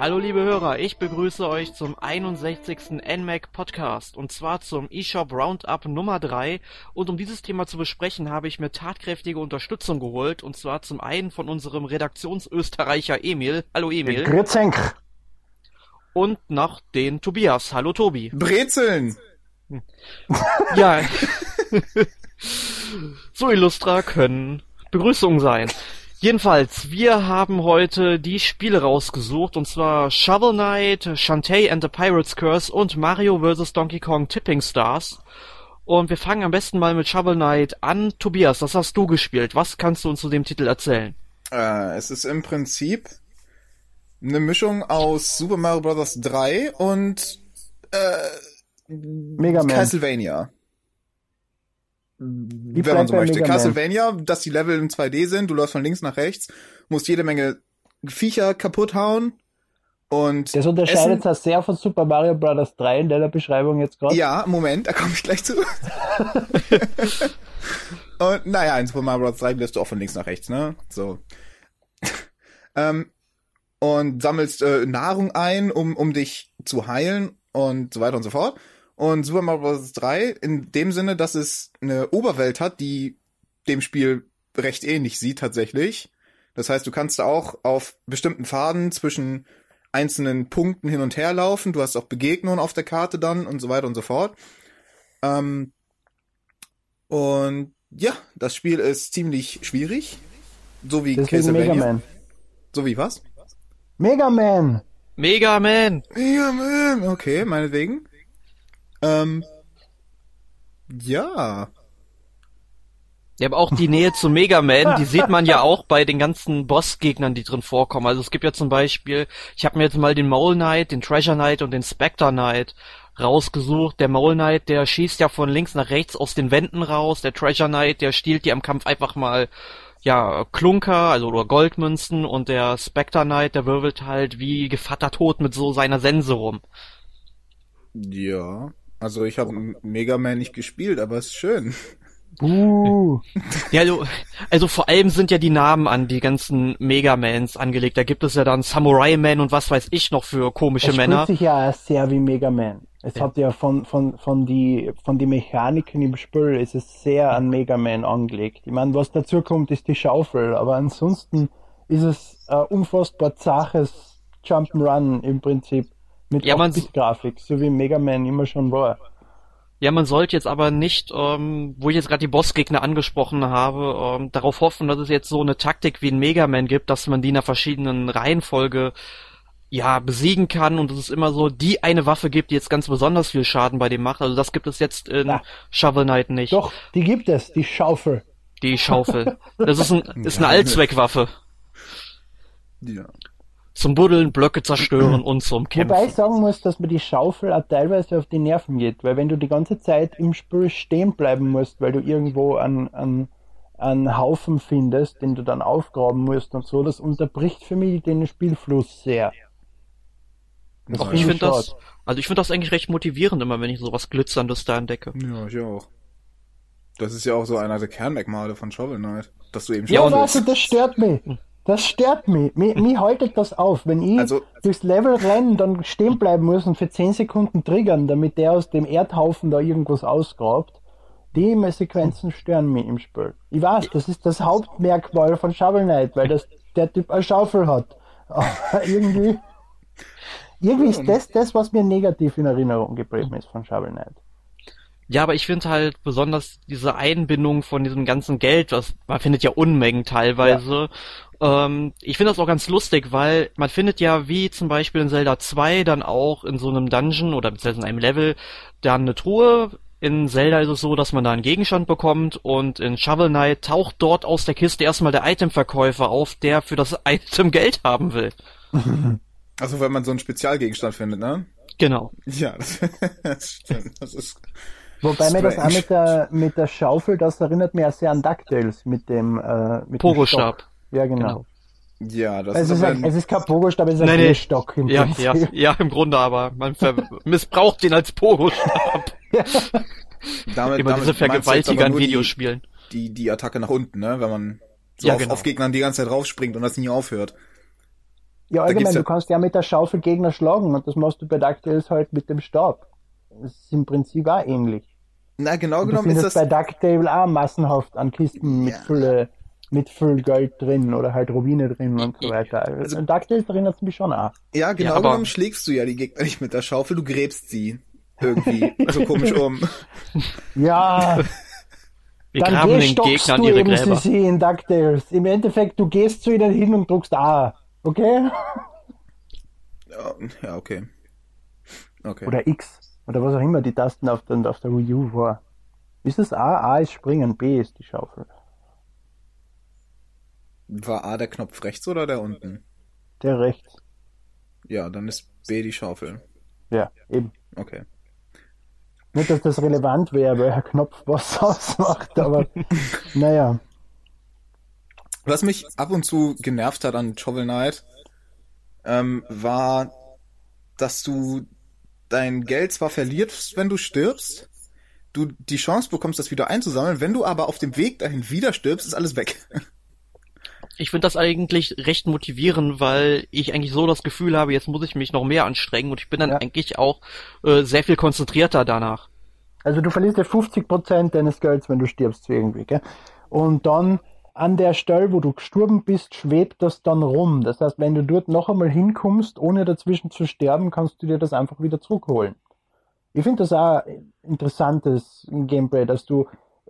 Hallo liebe Hörer, ich begrüße euch zum 61. NMAC Podcast und zwar zum eShop Roundup Nummer 3 und um dieses Thema zu besprechen habe ich mir tatkräftige Unterstützung geholt und zwar zum einen von unserem Redaktionsösterreicher Emil. Hallo Emil. Grützenk. Und noch den Tobias. Hallo Tobi. Brezeln. Ja. so illustra können Begrüßungen sein. Jedenfalls, wir haben heute die Spiele rausgesucht, und zwar Shovel Knight, Shantae and the Pirate's Curse und Mario vs. Donkey Kong Tipping Stars. Und wir fangen am besten mal mit Shovel Knight an. Tobias, das hast du gespielt. Was kannst du uns zu dem Titel erzählen? Äh, es ist im Prinzip eine Mischung aus Super Mario Bros. 3 und äh, Mega Man. Castlevania. Die wenn man so möchte. Castlevania, dass die Level in 2D sind, du läufst von links nach rechts, musst jede Menge Viecher kaputt hauen und Das unterscheidet sich sehr von Super Mario Bros. 3 in deiner Beschreibung jetzt gerade. Ja, Moment, da komme ich gleich zu. und naja, in Super Mario Bros. 3 läufst du auch von links nach rechts, ne? So. ähm, und sammelst äh, Nahrung ein, um, um dich zu heilen und so weiter und so fort. Und Super Mario Bros. 3 in dem Sinne, dass es eine Oberwelt hat, die dem Spiel recht ähnlich sieht tatsächlich. Das heißt, du kannst auch auf bestimmten Pfaden zwischen einzelnen Punkten hin und her laufen. Du hast auch Begegnungen auf der Karte dann und so weiter und so fort. Ähm, und ja, das Spiel ist ziemlich schwierig. So wie Deswegen Mega Castlevania. Man. So wie was? Mega Man! Mega Man! Mega Man. Okay, meinetwegen. Ähm, ja. Ja, aber auch die Nähe zu Mega Man, die sieht man ja auch bei den ganzen Bossgegnern, die drin vorkommen. Also es gibt ja zum Beispiel, ich habe mir jetzt mal den Mole Knight, den Treasure Knight und den Spectre Knight rausgesucht. Der Mole Knight, der schießt ja von links nach rechts aus den Wänden raus. Der Treasure Knight, der stiehlt dir im Kampf einfach mal ja, Klunker, also oder Goldmünzen und der Spectre Knight, der wirbelt halt wie Gevatter tot mit so seiner Sense rum. Ja. Also ich habe Mega Man nicht gespielt, aber es ist schön. Uh, Ja, also, also vor allem sind ja die Namen an die ganzen Megamans angelegt. Da gibt es ja dann Samurai Man und was weiß ich noch für komische es Männer. spielt sich ja sehr wie Mega Man. Es Ja. hat ja von, von, von die, von die Mechaniken im Spiel ist es sehr an Mega Man angelegt. Ich meine, was dazu kommt, ist die Schaufel, aber ansonsten ist es ein unfassbar zaches Jump'n'Run im Prinzip mit Ja, man- 8-Bit-Grafik, so wie Mega Man immer schon war. Ja, man sollte jetzt aber nicht, ähm, wo ich jetzt gerade die Bossgegner angesprochen habe, ähm, darauf hoffen, dass es jetzt so eine Taktik wie ein Megaman gibt, dass man die in einer verschiedenen Reihenfolge ja besiegen kann und dass es immer so die eine Waffe gibt, die jetzt ganz besonders viel Schaden bei dem macht. Also das gibt es jetzt in Ja. Shovel Knight nicht. Doch, die gibt es, die Schaufel. Die Schaufel. Das ist, ein, ist eine Allzweckwaffe. Ja. Zum Buddeln, Blöcke zerstören und zum Wobei ich Kämpfen. sagen muss, dass mir die Schaufel auch teilweise auf die Nerven geht, weil wenn du die ganze Zeit im Spiel stehen bleiben musst, weil du irgendwo einen, einen, einen Haufen findest, den du dann aufgraben musst und so, das unterbricht für mich den Spielfluss sehr. Das finde ich finde das, also ich finde das eigentlich recht motivierend immer, wenn ich sowas Glitzerndes da entdecke. Ja, ich auch. Das ist ja auch so einer der Kernmerkmale von Shovel Knight, dass du eben Ja, du, das stört mich. Das stört mich. Mich, mich haltet das auf. Wenn ich Also- durchs Level renne, dann stehen bleiben muss und für 10 Sekunden triggern, damit der aus dem Erdhaufen da irgendwas ausgrabt. Die Sequenzen stören mich im Spiel. Ich weiß, das ist das Hauptmerkmal von Shovel Knight, weil das, der Typ eine Schaufel hat. Aber irgendwie, irgendwie ist das das, was mir negativ in Erinnerung geblieben ist von Shovel Knight. Ja, aber ich finde halt besonders diese Einbindung von diesem ganzen Geld, was man findet ja Unmengen teilweise. Ähm, ich finde das auch ganz lustig, weil man findet ja wie zum Beispiel in Zelda 2 dann auch in so einem Dungeon oder beziehungsweise in einem Level dann eine Truhe. In Zelda ist es so, dass man da einen Gegenstand bekommt und in Shovel Knight taucht dort aus der Kiste erstmal der Itemverkäufer auf, der für das Item Geld haben will. Also wenn man so einen Spezialgegenstand findet, ne? Genau. Ja, das, das stimmt. Das ist. Wobei mir das auch mit der, mit der Schaufel, das erinnert mich auch sehr an DuckTales mit dem, äh, mit dem Pogostab. Stock. Ja, genau. Genau. Ja, das Es ist ist, aber ein, es ist kein Pogostab, es ist ein Nee. Gehstock im Ja, Prinzip. ja, ja, im Grunde aber. Man ver missbraucht den als Pogo-Stab. damit, Immer diese damit du jetzt Vergewaltiger in nur die- Videospielen. Die, die Attacke nach unten, ne? Wenn man so Ja, auf, genau. auf Gegnern die ganze Zeit raufspringt und das nie aufhört. Ja, Da allgemein, gibt's ja- du kannst ja mit der Schaufel Gegner schlagen und das machst du bei DuckTales halt mit dem Stab. Das ist im Prinzip auch ähnlich. Na, genau genommen ist das. bei DuckTale auch massenhaft an Kisten mit Ja. Fülle, mit Füllgeld drin oder halt Rubine drin und so weiter. Also- Also, und DuckTales erinnert es mich schon auch. Ja, genau Ja, aber- genommen schlägst du ja die Gegner nicht mit der Schaufel, du gräbst sie irgendwie so komisch um. Ja, Wir dann graben den Gegnern du ihre eben Gräber. sie in DuckTales. Im Endeffekt, du gehst zu ihnen hin und druckst A. Okay? Ja, ja, okay. Okay. Oder X. Oder was auch immer die Tasten auf der, auf der Wii U war. Ist es A? A ist springen, B ist die Schaufel. War A der Knopf rechts oder der unten? Der rechts. Ja, dann ist B die Schaufel. Ja, eben. Okay. Nicht, dass das relevant wäre, welcher Knopf was ausmacht, aber naja. Was mich ab und zu genervt hat an Shovel Knight, ähm, war, dass du dein Geld zwar verlierst, wenn du stirbst, du die Chance bekommst, das wieder einzusammeln, wenn du aber auf dem Weg dahin wieder stirbst, ist alles weg. Ich finde das eigentlich recht motivierend, weil ich eigentlich so das Gefühl habe, jetzt muss ich mich noch mehr anstrengen und ich bin dann Ja. eigentlich auch äh, sehr viel konzentrierter danach. Also du verlierst ja 50% deines Gelds, wenn du stirbst irgendwie, gell? Und dann an der Stelle, wo du gestorben bist, schwebt das dann rum. Das heißt, wenn du dort noch einmal hinkommst, ohne dazwischen zu sterben, kannst du dir das einfach wieder zurückholen. Ich finde das auch interessantes Gameplay, dass du,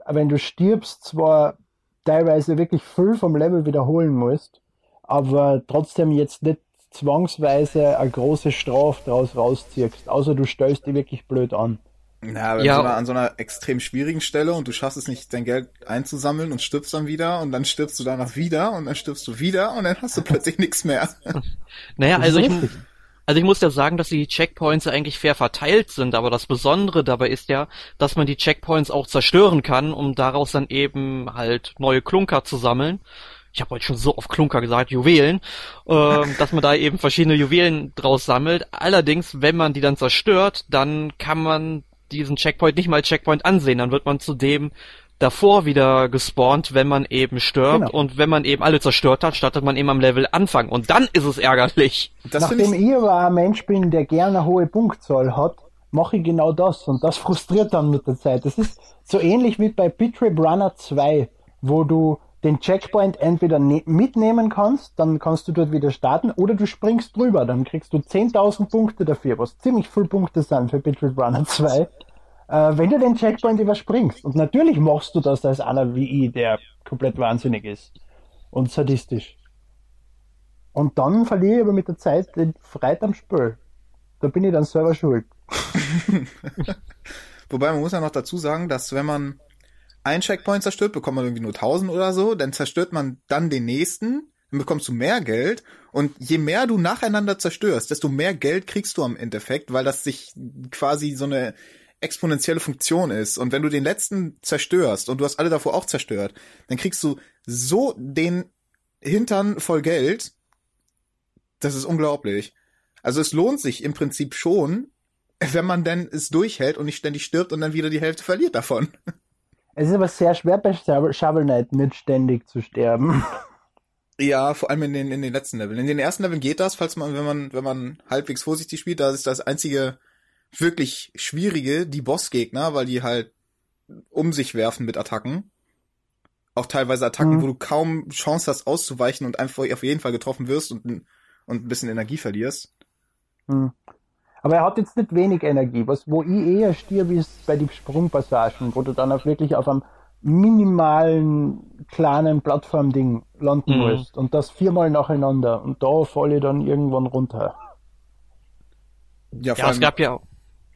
wenn du stirbst, zwar teilweise wirklich viel vom Level wiederholen musst, aber trotzdem jetzt nicht zwangsweise eine große Strafe daraus rausziehst, außer du stellst dich wirklich blöd an. Ja, aber Ja. So einer, an so einer extrem schwierigen Stelle und du schaffst es nicht, dein Geld einzusammeln und stirbst dann wieder und dann stirbst du danach wieder und dann stirbst du wieder und dann hast du plötzlich nichts mehr. Naja, also ich, also ich muss ja sagen, dass die Checkpoints ja eigentlich fair verteilt sind, aber das Besondere dabei ist ja, dass man die Checkpoints auch zerstören kann, um daraus dann eben halt neue Klunker zu sammeln. Ich habe heute schon so oft Klunker gesagt, Juwelen, ähm, dass man da eben verschiedene Juwelen draus sammelt. Allerdings, wenn man die dann zerstört, dann kann man diesen Checkpoint nicht mal Checkpoint ansehen. Dann wird man zudem davor wieder gespawnt, wenn man eben stirbt. Genau. Und wenn man eben alle zerstört hat, startet man eben am Level Anfang. Und dann ist es ärgerlich. Das Nachdem ich, ich aber ein Mensch bin, der gerne eine hohe Punktzahl hat, mache ich genau das und das frustriert dann mit der Zeit. Das ist so ähnlich wie bei Bitrip Runner 2, wo du den Checkpoint entweder ne mitnehmen kannst, dann kannst du dort wieder starten, oder du springst drüber, dann kriegst du 10.000 Punkte dafür, was ziemlich viele Punkte sind für Bitrip Runner 2, äh, wenn du den Checkpoint überspringst. Und natürlich machst du das als einer wie ich, der komplett wahnsinnig ist und sadistisch. Und dann verliere ich aber mit der Zeit den Freit am Spiel. Da bin ich dann selber schuld. wobei man muss ja noch dazu sagen, dass wenn man einen Checkpoint zerstört, bekommt man irgendwie nur 1000 oder so, dann zerstört man dann den nächsten, dann bekommst du mehr Geld und je mehr du nacheinander zerstörst, desto mehr Geld kriegst du am Endeffekt, weil das sich quasi so eine exponentielle Funktion ist. Und wenn du den letzten zerstörst und du hast alle davor auch zerstört, dann kriegst du so den Hintern voll Geld. Das ist unglaublich. Also es lohnt sich im Prinzip schon, wenn man denn es durchhält und nicht ständig stirbt und dann wieder die Hälfte verliert davon. Es ist aber sehr schwer bei Shovel Knight nicht ständig zu sterben. Ja, vor allem in den, in den letzten Leveln. In den ersten Leveln geht das, falls man, wenn man, wenn man halbwegs vorsichtig spielt, da ist das einzige wirklich schwierige, die Bossgegner, weil die halt um sich werfen mit Attacken. Auch teilweise Attacken, Mhm. wo du kaum Chance hast auszuweichen und einfach auf jeden Fall getroffen wirst und, und ein bisschen Energie verlierst. Hm. Aber er hat jetzt nicht wenig Energie. Was, wo ich eher stirb, ist bei den Sprungpassagen, wo du dann auch wirklich auf einem minimalen kleinen Plattformding landen Mhm. musst. Und das viermal nacheinander. Und da falle ich dann irgendwann runter. Ja, Ja, es gab ja, Ja?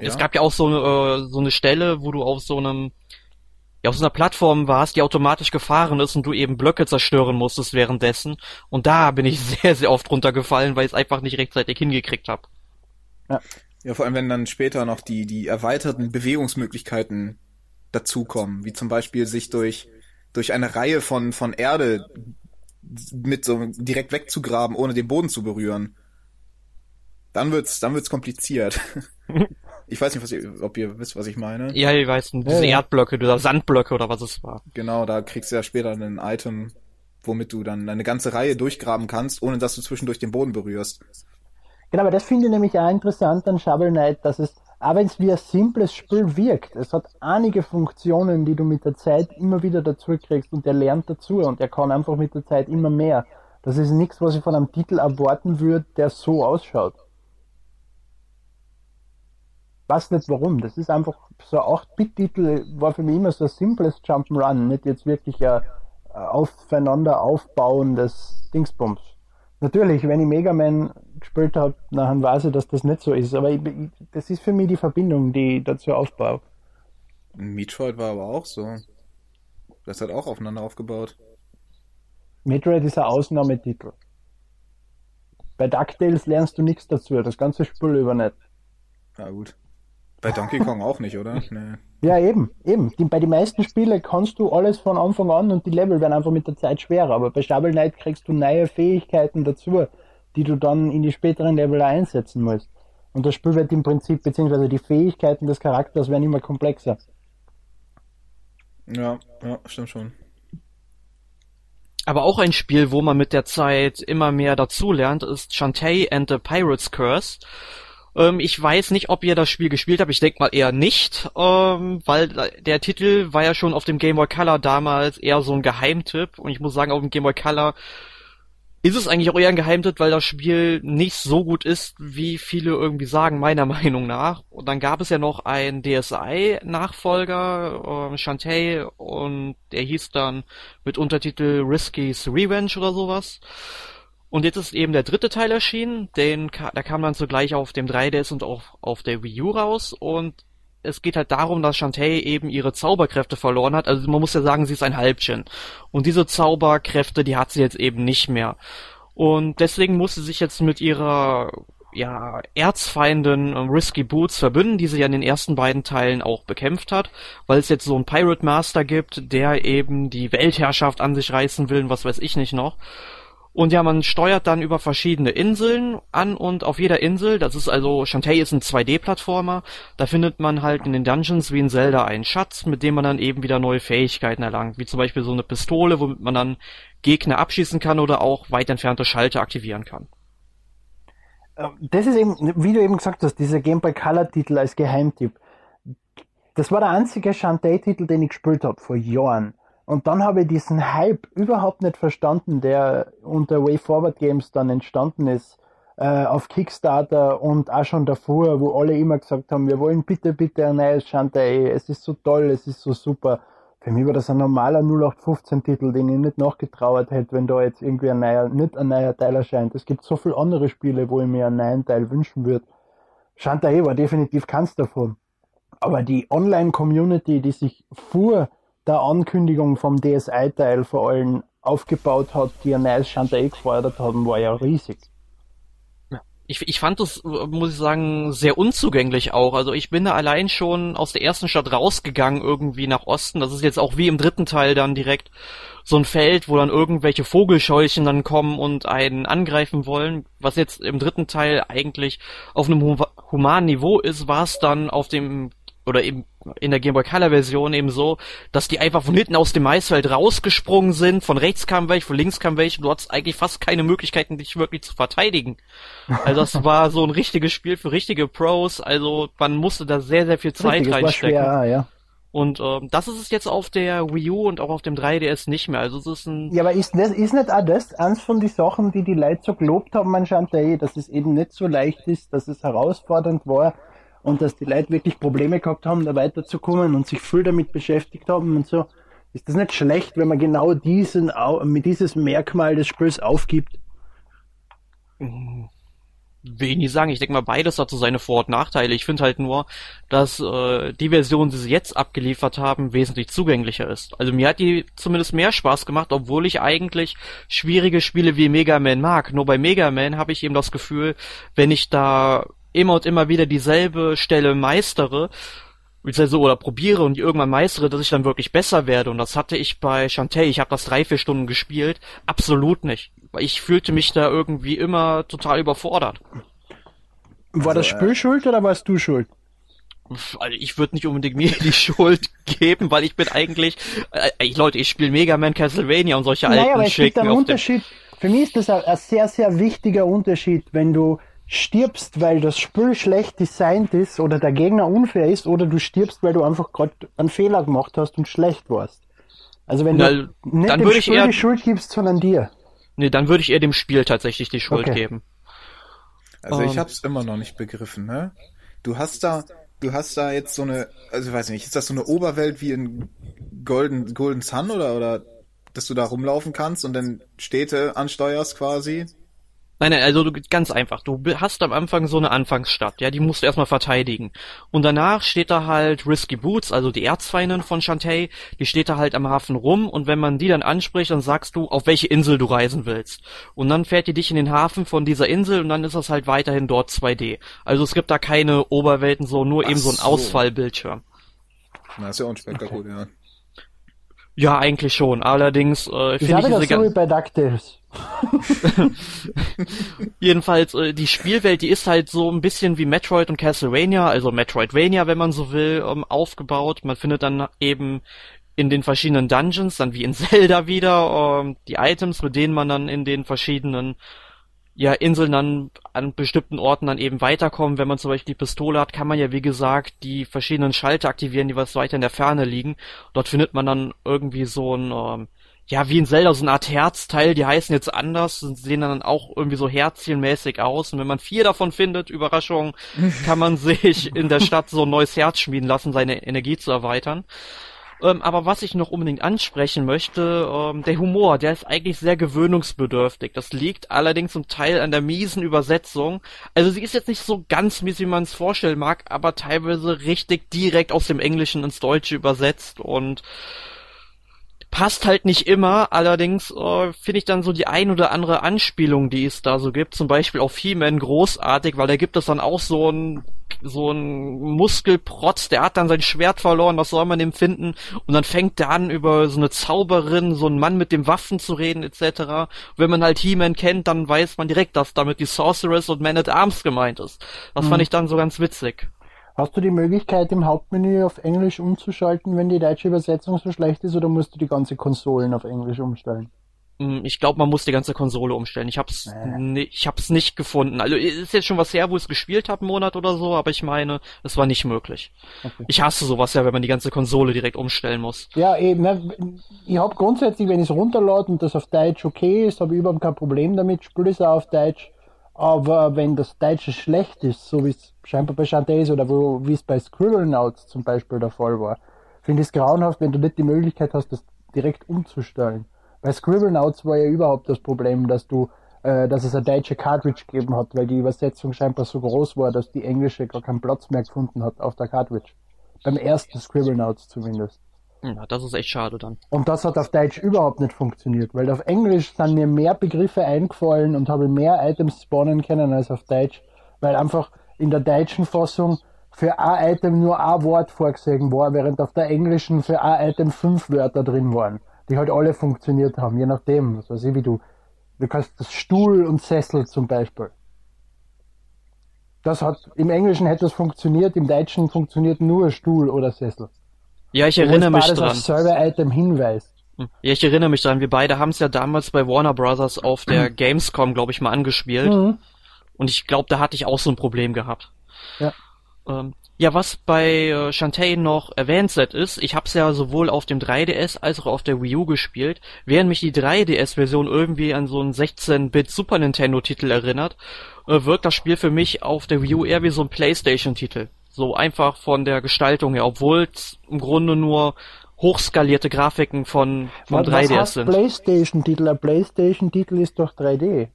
es gab ja auch so eine, äh, so eine Stelle, wo du auf so einem, ja, auf so einer Plattform warst, die automatisch gefahren ist und du eben Blöcke zerstören musstest währenddessen. Und da bin ich sehr, sehr oft runtergefallen, weil ich es einfach nicht rechtzeitig hingekriegt habe. Ja, vor allem, wenn dann später noch die, die erweiterten Bewegungsmöglichkeiten dazukommen, wie zum Beispiel sich durch, durch eine Reihe von, von Erde mit so direkt wegzugraben, ohne den Boden zu berühren. Dann wird's, dann wird's kompliziert. Ich weiß nicht, was ihr, ob ihr wisst, was ich meine. Ja, ich weiß, diese Ja, ja. Erdblöcke, oder Sandblöcke oder was es war. Genau, da kriegst du ja später ein Item, womit du dann eine ganze Reihe durchgraben kannst, ohne dass du zwischendurch den Boden berührst. Genau, aber das finde ich nämlich auch interessant an Shovel Knight, dass es, auch wenn es wie ein simples Spiel wirkt, es hat einige Funktionen, die du mit der Zeit immer wieder dazu kriegst und er lernt dazu und er kann einfach mit der Zeit immer mehr. Das ist nichts, was ich von einem Titel erwarten würde, der so ausschaut. Weiß nicht warum. Das ist einfach so ein 8-Bit-Titel war für mich immer so ein simples Jump'n'Run, nicht jetzt wirklich ein aufeinander aufbauendes Dingsbums. Natürlich, wenn ich Mega Man gespielt habe, dann weiß ich, dass das nicht so ist. Aber ich, das ist für mich die Verbindung, die ich dazu aufbaue. Metroid war aber auch so. Das hat auch aufeinander aufgebaut. Metroid ist ein Ausnahmetitel. Bei DuckTales lernst du nichts dazu, das ganze Spiel über nicht. Ja gut. Bei Donkey Kong auch nicht, oder? Nee. Ja, eben, eben. Die, bei den meisten Spielen kannst du alles von Anfang an und die Level werden einfach mit der Zeit schwerer. Aber bei Shovel Knight kriegst du neue Fähigkeiten dazu, die du dann in die späteren Level einsetzen musst. Und das Spiel wird im Prinzip, beziehungsweise die Fähigkeiten des Charakters werden immer komplexer. Ja, ja, stimmt schon. Aber auch ein Spiel, wo man mit der Zeit immer mehr dazulernt, ist Shantae and the Pirate's Curse. Ähm, ich weiß nicht, ob ihr das Spiel gespielt habt. Ich denke mal eher nicht, ähm, weil der Titel war ja schon auf dem Game Boy Color damals eher so ein Geheimtipp. Und ich muss sagen, auf dem Game Boy Color ist es eigentlich auch eher ein Geheimtipp, weil das Spiel nicht so gut ist, wie viele irgendwie sagen, meiner Meinung nach. Und dann gab es ja noch einen DSI-Nachfolger, äh, Shantae, und der hieß dann mit Untertitel Risky's Revenge oder sowas. Und jetzt ist eben der dritte Teil erschienen, den, der kam dann zugleich auf dem 3DS und auch auf der Wii U raus und es geht halt darum, dass Shantae eben ihre Zauberkräfte verloren hat. Also man muss ja sagen, sie ist ein Halbchen. Und diese Zauberkräfte, die hat sie jetzt eben nicht mehr. Und deswegen muss sie sich jetzt mit ihrer ja, Erzfeindin um, Risky Boots verbünden, die sie ja in den ersten beiden Teilen auch bekämpft hat, weil es jetzt so einen Pirate Master gibt, der eben die Weltherrschaft an sich reißen will, was weiß ich nicht noch. Und ja, man steuert dann über verschiedene Inseln an und auf jeder Insel, das ist also, Shantae ist ein 2D-Plattformer, da findet man halt in den Dungeons wie in Zelda einen Schatz, mit dem man dann eben wieder neue Fähigkeiten erlangt, wie zum Beispiel so eine Pistole, womit man dann Gegner abschießen kann oder auch weit entfernte Schalter aktivieren kann. Ähm, das ist eben, wie du eben gesagt hast, dieser Game Boy Color Titel als Geheimtipp. Das war der einzige Shantae-Titel, den ich gespielt habe, vor Jahren. Und dann habe ich diesen Hype überhaupt nicht verstanden, der unter Way Forward Games dann entstanden ist, äh, auf Kickstarter und auch schon davor, wo alle immer gesagt haben, wir wollen bitte, bitte ein neues Shantae, es ist so toll, es ist so super. Für mich war das ein normaler 0815-Titel, den ich nicht nachgetrauert hätte, wenn da jetzt irgendwie ein neuer, nicht ein neuer Teil erscheint. Es gibt so viele andere Spiele, wo ich mir einen neuen Teil wünschen würde. Shantae war definitiv keins davon. Aber die Online-Community, die sich vor der Ankündigung vom DSI-Teil vor allem aufgebaut hat, die ein neues Shantae gefordert haben, war ja riesig. Ich, ich fand das, muss ich sagen, sehr unzugänglich auch. Also ich bin da allein schon aus der ersten Stadt rausgegangen, irgendwie nach Osten. Das ist jetzt auch wie im dritten Teil dann direkt so ein Feld, wo dann irgendwelche Vogelscheuchen dann kommen und einen angreifen wollen. Was jetzt im dritten Teil eigentlich auf einem humanen Niveau ist, war es dann auf dem oder eben in der Game Boy Color Version eben so, dass die einfach von hinten aus dem Maisfeld rausgesprungen sind, von rechts kam welche, von links kam welche, du hattest eigentlich fast keine Möglichkeiten, dich wirklich zu verteidigen. Also das war so ein richtiges Spiel für richtige Pros, also man musste da sehr, sehr viel Zeit Richtig, reinstecken. Schwer, ja. Und ähm, das ist es jetzt auf der Wii U und auch auf dem 3DS nicht mehr. Also es ist ein. Ja, aber ist, das, ist nicht auch das eins von den Sachen, die die Leute so gelobt haben an Shantae, dass es eben nicht so leicht ist, dass es herausfordernd war, und dass die Leute wirklich Probleme gehabt haben, da weiterzukommen und sich viel damit beschäftigt haben und so. Ist das nicht schlecht, wenn man genau diesen, mit dieses Merkmal des Spiels aufgibt? Will ich sagen. Ich denke mal, beides hat so seine Vor- und Nachteile. Ich finde halt nur, dass äh, die Version, die sie jetzt abgeliefert haben, wesentlich zugänglicher ist. Also mir hat die zumindest mehr Spaß gemacht, obwohl ich eigentlich schwierige Spiele wie Mega Man mag. Nur bei Mega Man habe ich eben das Gefühl, wenn ich da immer und immer wieder dieselbe Stelle meistere, beziehungsweise oder probiere und irgendwann meistere, dass ich dann wirklich besser werde. Und das hatte ich bei Shantae, ich habe das drei, vier Stunden gespielt, absolut nicht. Weil ich fühlte mich da irgendwie immer total überfordert. War also, das Spiel äh, schuld oder warst du schuld? Also ich würde nicht unbedingt mir die Schuld geben, weil ich bin eigentlich, äh, ich, Leute, ich spiele Mega Man Castlevania und solche Naja, alten aber es gibt Schicken einen auf dem Unterschied. Für mich ist das ein, ein sehr, sehr wichtiger Unterschied, wenn du stirbst, weil das Spiel schlecht designt ist oder der Gegner unfair ist oder du stirbst, weil du einfach gerade einen Fehler gemacht hast und schlecht warst. Also wenn Na, du nicht dann dem würde ich Spiel eher- die Schuld gibst, sondern dir. Nee, dann würde ich eher dem Spiel tatsächlich die Schuld Okay. geben. Also ich Ähm. hab's immer noch nicht begriffen, ne? Du hast da, du hast da jetzt so eine, also ich weiß nicht, ist das so eine Oberwelt wie in Golden, Golden Sun oder, oder, dass du da rumlaufen kannst und dann Städte ansteuerst quasi? Nein, nein, also du, ganz einfach. Du hast am Anfang so eine Anfangsstadt, ja, die musst du erstmal verteidigen. Und danach steht da halt Risky Boots, also die Erzfeindin von Shantae, die steht da halt am Hafen rum und wenn man die dann anspricht, dann sagst du, auf welche Insel du reisen willst. Und dann fährt die dich in den Hafen von dieser Insel und dann ist das halt weiterhin dort 2D. Also es gibt da keine Oberwelten, so nur Ach eben so ein so. Ausfallbildschirm. Na, ist ja unspektakulär. Ja, eigentlich schon. Allerdings äh, Ich finde ich diese das so gan- wie bei DuckTales. Jedenfalls, äh, die Spielwelt, die ist halt so ein bisschen wie Metroid und Castlevania, also Metroidvania, wenn man so will, ähm, aufgebaut. Man findet dann eben in den verschiedenen Dungeons, dann wie in Zelda wieder, ähm, die Items, mit denen man dann in den verschiedenen ja, Inseln dann an bestimmten Orten dann eben weiterkommen. Wenn man zum Beispiel die Pistole hat, kann man ja, wie gesagt, die verschiedenen Schalter aktivieren, die was weiter in der Ferne liegen. Dort findet man dann irgendwie so ein, ähm, ja, wie in Zelda, so eine Art Herzteil, die heißen jetzt anders und sehen dann auch irgendwie so herzchenmäßig aus. Und wenn man vier davon findet, Überraschung, kann man sich in der Stadt so ein neues Herz schmieden lassen, seine Energie zu erweitern. Ähm, aber was ich noch unbedingt ansprechen möchte, ähm, der Humor, der ist eigentlich sehr gewöhnungsbedürftig. Das liegt allerdings zum Teil an der miesen Übersetzung. Also sie ist jetzt nicht so ganz mies, wie man es vorstellen mag, aber teilweise richtig direkt aus dem Englischen ins Deutsche übersetzt und passt halt nicht immer, allerdings äh, finde ich dann so die ein oder andere Anspielung, die es da so gibt, zum Beispiel auf He-Man großartig, weil da gibt es dann auch so ein so ein Muskelprotz, der hat dann sein Schwert verloren, was soll man dem finden? Und dann fängt der an, über so eine Zauberin, so einen Mann mit dem Waffen zu reden, etc. Wenn man halt He-Man kennt, dann weiß man direkt, dass damit die Sorceress und Man at Arms gemeint ist. Das fand ich dann so ganz witzig. Hast du die Möglichkeit, im Hauptmenü auf Englisch umzuschalten, wenn die deutsche Übersetzung so schlecht ist, oder musst du die ganze Konsolen auf Englisch umstellen? Hm, Ich glaube, man muss die ganze Konsole umstellen. Ich hab's, Äh. ich hab's nicht gefunden. Also ist jetzt schon was her, wo ich es gespielt habe, einen Monat oder so, aber ich meine, es war nicht möglich. Okay. Ich hasse sowas ja, wenn man die ganze Konsole direkt umstellen muss. Ja, eben. ne, Ich hab grundsätzlich, wenn ich es runterlade und das auf Deutsch okay ist, habe ich überhaupt kein Problem damit, spiele es auch auf Deutsch. Aber wenn das Deutsche schlecht ist, so wie es scheinbar bei Shantae ist oder wo, wie es bei Scribblenauts zum Beispiel der Fall war, finde ich es grauenhaft, wenn du nicht die Möglichkeit hast, das direkt umzustellen. Bei Scribblenauts war ja überhaupt das Problem, dass du, äh, dass es eine deutsche Cartridge gegeben hat, weil die Übersetzung scheinbar so groß war, dass die englische gar keinen Platz mehr gefunden hat auf der Cartridge. Beim ersten Scribblenauts zumindest. Ja, das ist echt schade dann. Und das hat auf Deutsch überhaupt nicht funktioniert, weil auf Englisch sind mir mehr Begriffe eingefallen und habe mehr Items spawnen können als auf Deutsch, weil einfach in der deutschen Fassung für ein Item nur ein Wort vorgesehen war, während auf der englischen für ein Item fünf Wörter drin waren, die halt alle funktioniert haben, je nachdem, was weiß ich, wie du, du kannst das Stuhl und Sessel zum Beispiel. Das hat, im Englischen hätte das funktioniert, im Deutschen funktioniert nur Stuhl oder Sessel. Ja, ich erinnere mich dran. auf selbe Item hinweist. Hm. Ja, ich erinnere mich dran. Wir beide haben es ja damals bei Warner Brothers auf der Gamescom, glaube ich, mal angespielt. Mhm. Und ich glaube, da hatte ich auch so ein Problem gehabt. Ja. Ähm, ja, was bei äh, Shantae noch erwähnenswert ist, ich habe es ja sowohl auf dem 3DS als auch auf der Wii U gespielt, während mich die 3DS-Version irgendwie an so einen 16-Bit Super Nintendo-Titel erinnert, äh, wirkt das Spiel für mich auf der Wii U eher wie so ein PlayStation-Titel. So einfach von der Gestaltung her, obwohl es im Grunde nur hochskalierte Grafiken von vom Was 3DS heißt sind. PlayStation-Titel? Ein PlayStation-Titel ist doch 3D.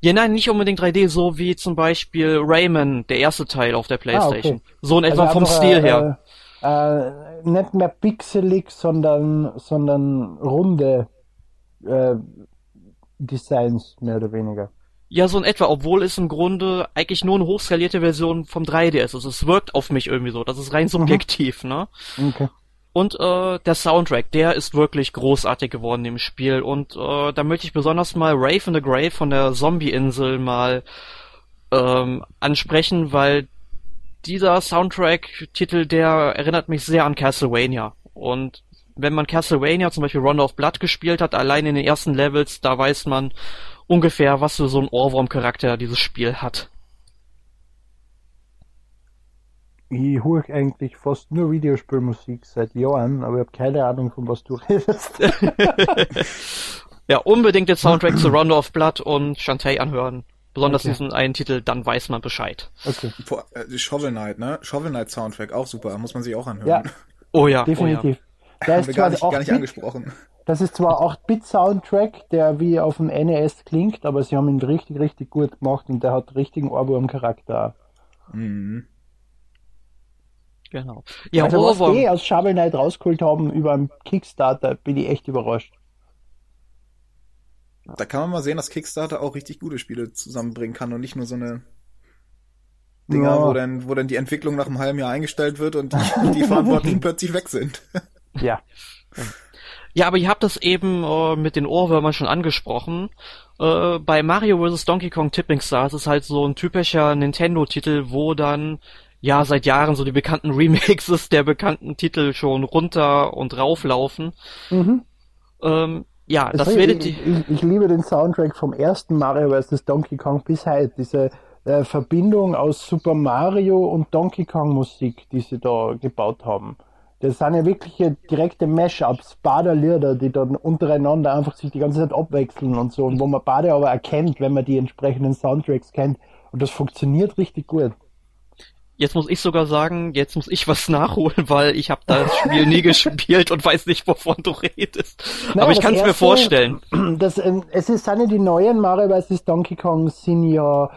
Ja, nein, nicht unbedingt 3D, so wie zum Beispiel Rayman, der erste Teil auf der Playstation. Ah, okay. So in etwa Also vom einfach, Stil äh, her. Äh, nicht mehr pixelig, sondern, sondern runde äh, Designs, mehr oder weniger. Ja, so in etwa, obwohl es im Grunde eigentlich nur eine hochskalierte Version vom 3DS ist. Es wirkt auf mich irgendwie so. Das ist rein subjektiv, ne? Okay. Und äh, der Soundtrack, der ist wirklich großartig geworden im Spiel. Und äh, da möchte ich besonders mal Rave in the Grave von der Zombie-Insel mal ähm, ansprechen, weil dieser Soundtrack-Titel, der erinnert mich sehr an Castlevania. Und wenn man Castlevania, zum Beispiel Rondo of Blood gespielt hat, allein in den ersten Levels, da weiß man ungefähr, was für so ein Ohrwurm-Charakter dieses Spiel hat. Ich höre eigentlich fast nur Videospielmusik seit Jahren, aber ich habe keine Ahnung, von was du redest. ja, unbedingt den Soundtrack zu Rondo of Blood und Shantae anhören. Besonders okay. diesen einen Titel, dann weiß man Bescheid. Okay. Boah, äh, Shovel Knight, ne? Shovel Knight Soundtrack, auch super, muss man sich auch anhören. Ja. Oh ja. Definitiv. Oh ja. Der ist gar nicht, gar nicht angesprochen. Das ist zwar 8-Bit-Soundtrack, der wie auf dem NES klingt, aber sie haben ihn richtig, richtig gut gemacht und der hat richtigen Ohrwurm-Charakter. Mhm. Genau. Ja, also Ohrwurm. was die aus Shovel Knight rausgeholt haben über einen Kickstarter, bin ich echt überrascht. Da kann man mal sehen, dass Kickstarter auch richtig gute Spiele zusammenbringen kann und nicht nur so eine Dinger, ja. wo dann, wo dann die Entwicklung nach einem halben Jahr eingestellt wird und die Verantwortlichen plötzlich weg sind. ja. Ja, aber ihr habt das eben äh, mit den Ohrwürmern schon angesprochen. Äh, bei Mario vs. Donkey Kong Tipping Stars ist halt so ein typischer Nintendo-Titel, wo dann ja seit Jahren so die bekannten Remixes der bekannten Titel schon runter und rauflaufen. Mhm. Ähm, ja, das, das werdet ich, ich, ich, liebe den Soundtrack vom ersten Mario vs. Donkey Kong bis heute. Diese äh, Verbindung aus Super Mario und Donkey Kong Musik, die sie da gebaut haben. Das sind ja wirkliche direkte Mashups, Baderlieder, die dann untereinander einfach sich die ganze Zeit abwechseln und so, und wo man beide aber erkennt, wenn man die entsprechenden Soundtracks kennt. Und das funktioniert richtig gut. Jetzt muss ich sogar sagen, jetzt muss ich was nachholen, weil ich habe das Spiel nie gespielt und weiß nicht, wovon du redest. Naja, Aber ich kann es mir vorstellen. Das, ähm, es ist seine die neuen Mario vs. Donkey Kong sind ja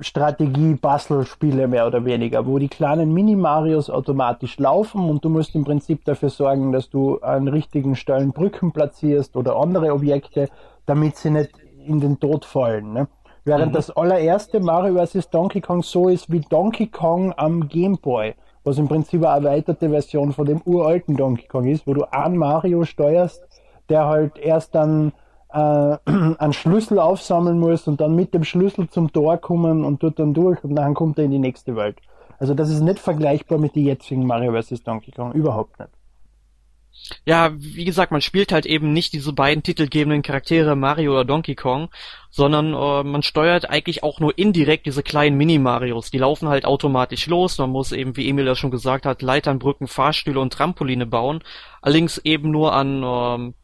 Strategie-Bastelspiele mehr oder weniger, wo die kleinen Mini-Marios automatisch laufen und du musst im Prinzip dafür sorgen, dass du an richtigen Stellen Brücken platzierst oder andere Objekte, damit sie nicht in den Tod fallen. Ne? Während mhm. das allererste Mario vs. Donkey Kong so ist wie Donkey Kong am Game Boy, was im Prinzip eine erweiterte Version von dem uralten Donkey Kong ist, wo du einen Mario steuerst, der halt erst dann äh, einen Schlüssel aufsammeln muss und dann mit dem Schlüssel zum Tor kommen und dort dann durch und dann kommt er in die nächste Welt. Also das ist nicht vergleichbar mit den jetzigen Mario vs. Donkey Kong, überhaupt nicht. Ja, wie gesagt, man spielt halt eben nicht diese beiden titelgebenden Charaktere Mario oder Donkey Kong, sondern äh, man steuert eigentlich auch nur indirekt diese kleinen Mini-Marios. Die laufen halt automatisch los. Man muss eben, wie Emil das schon gesagt hat, Leitern, Brücken, Fahrstühle und Trampoline bauen. Allerdings eben nur an ähm,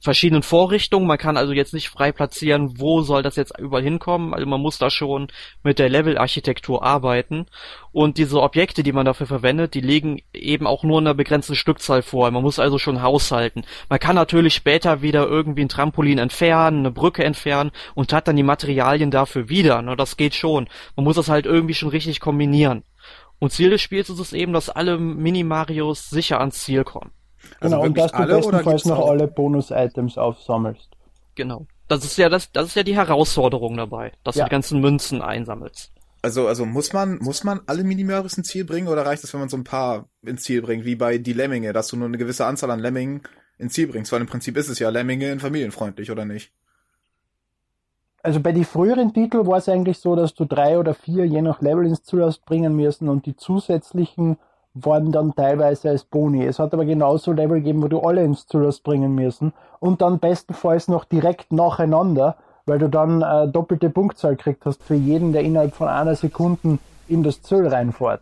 verschiedenen Vorrichtungen. Man kann also jetzt nicht frei platzieren, wo soll das jetzt überall hinkommen. Also man muss da schon mit der Level-Architektur arbeiten. Und diese Objekte, die man dafür verwendet, die legen eben auch nur eine begrenzte Stückzahl vor. Man muss also schon haushalten. Man kann natürlich später wieder irgendwie ein Trampolin entfernen, eine Brücke entfernen und hat dann die Materialien dafür wieder. Ne, das geht schon. Man muss das halt irgendwie schon richtig kombinieren. Und Ziel des Spiels ist es eben, dass alle Mini-Marios sicher ans Ziel kommen. Also genau, und dass du bestenfalls noch alle Bonus-Items aufsammelst. Genau. Das ist ja das, das ist ja die Herausforderung dabei, dass ja. du die ganzen Münzen einsammelst. Also, also muss man, muss man alle Minimarios ins Ziel bringen oder reicht es, wenn man so ein paar ins Ziel bringt, wie bei die Lemminge, dass du nur eine gewisse Anzahl an Lemmingen ins Ziel bringst? Weil im Prinzip ist es ja Lemminge in familienfreundlich, oder nicht? Also bei den früheren Titeln war es eigentlich so, dass du drei oder vier je nach Level ins Ziel hast bringen müssen und die zusätzlichen waren dann teilweise als Boni. Es hat aber genauso Level gegeben, wo du alle ins Ziel bringen müssen und dann bestenfalls noch direkt nacheinander, weil du dann äh, doppelte Punktzahl gekriegt hast für jeden, der innerhalb von einer Sekunde in das Ziel reinfährt.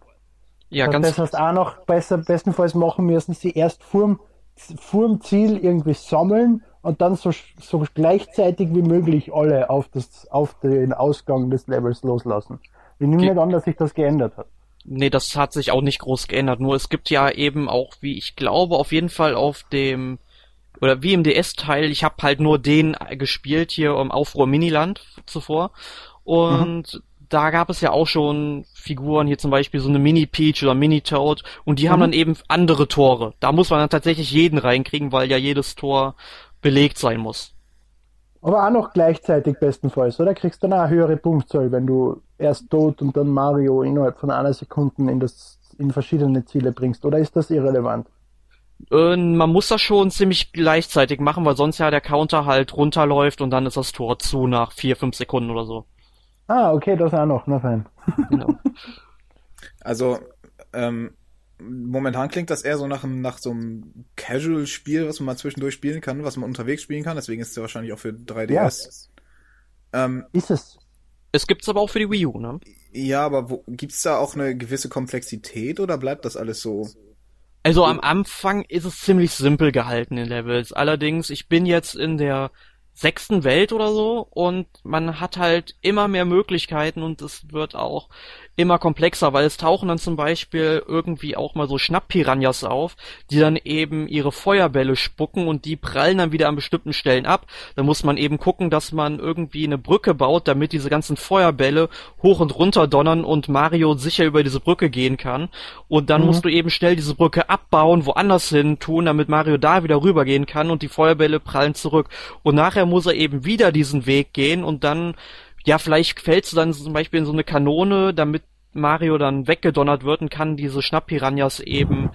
Ja, ganz das heißt auch noch besser, bestenfalls machen müssen sie erst vorm, vorm Ziel irgendwie sammeln und dann so, so gleichzeitig wie möglich alle auf, das, auf den Ausgang des Levels loslassen. Ich nehme nicht an, dass sich das geändert hat. Nee, das hat sich auch nicht groß geändert. Nur es gibt ja eben auch, wie ich glaube, auf jeden Fall auf dem oder wie im DS-Teil, ich habe halt nur den gespielt hier im Aufruhr Miniland zuvor. Und mhm. da gab es ja auch schon Figuren, hier zum Beispiel so eine Mini-Peach oder Mini-Toad, und die mhm. haben dann eben andere Tore. Da muss man dann tatsächlich jeden reinkriegen, weil ja jedes Tor belegt sein muss. Aber auch noch gleichzeitig bestenfalls, oder? Kriegst du dann eine höhere Punktzahl, wenn du erst Tod und dann Mario innerhalb von einer Sekunde in, das, in verschiedene Ziele bringst, oder ist das irrelevant? Äh, man muss das schon ziemlich gleichzeitig machen, weil sonst ja der Counter halt runterläuft und dann ist das Tor zu nach vier, fünf Sekunden oder so. Ah, okay, das auch noch, na fein. Genau. Also, ähm, momentan klingt das eher so nach, einem, nach so einem Casual-Spiel, was man mal zwischendurch spielen kann, was man unterwegs spielen kann. Deswegen ist es ja wahrscheinlich auch für 3DS. Ja. Ähm, ist es. Es gibt's aber auch für die Wii U, ne? Ja, aber wo, gibt's da auch eine gewisse Komplexität oder bleibt das alles so? Also am Anfang ist es ziemlich simpel gehalten in Levels. Allerdings, ich bin jetzt in der sechsten Welt oder so und man hat halt immer mehr Möglichkeiten und es wird auch immer komplexer, weil es tauchen dann zum Beispiel irgendwie auch mal so Schnapppiranhas auf, die dann eben ihre Feuerbälle spucken und die prallen dann wieder an bestimmten Stellen ab. Da muss man eben gucken, dass man irgendwie eine Brücke baut, damit diese ganzen Feuerbälle hoch und runter donnern und Mario sicher über diese Brücke gehen kann. Und dann mhm. musst du eben schnell diese Brücke abbauen, woanders hin tun, damit Mario da wieder rübergehen kann und die Feuerbälle prallen zurück. Und nachher muss er eben wieder diesen Weg gehen und dann ja, vielleicht fällst du dann zum Beispiel in so eine Kanone, damit Mario dann weggedonnert wird und kann diese Schnapppiranhas eben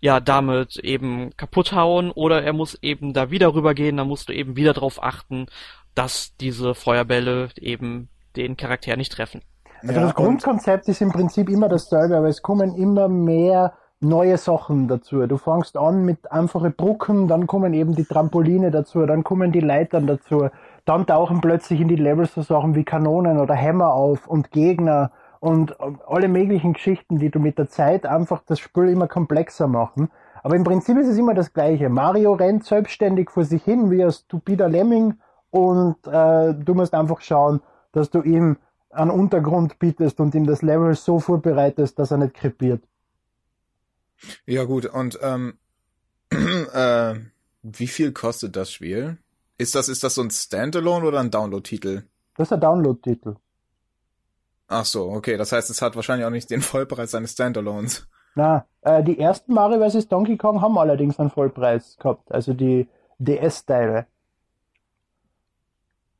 ja damit eben kaputt hauen oder er muss eben da wieder rübergehen, dann musst du eben wieder darauf achten, dass diese Feuerbälle eben den Charakter nicht treffen. Also ja, das Grundkonzept ist im Prinzip immer dasselbe, aber es kommen immer mehr neue Sachen dazu. Du fängst an mit einfachen Brücken, dann kommen eben die Trampoline dazu, dann kommen die Leitern dazu, dann tauchen plötzlich in die Levels so Sachen wie Kanonen oder Hämmer auf und Gegner und alle möglichen Geschichten, die du mit der Zeit einfach das Spiel immer komplexer machen. Aber im Prinzip ist es immer das Gleiche. Mario rennt selbstständig vor sich hin wie ein stupider Lemming und äh, du musst einfach schauen, dass du ihm einen Untergrund bietest und ihm das Level so vorbereitest, dass er nicht krepiert. Ja gut, und ähm, äh, wie viel kostet das Spiel? Ist das, ist das so ein Standalone oder ein Download-Titel? Das ist ein Download-Titel. Ach so, okay. Das heißt, es hat wahrscheinlich auch nicht den Vollpreis seines Standalones. Na, äh, die ersten Mario vs. Donkey Kong haben allerdings einen Vollpreis gehabt. Also die DS-Teile.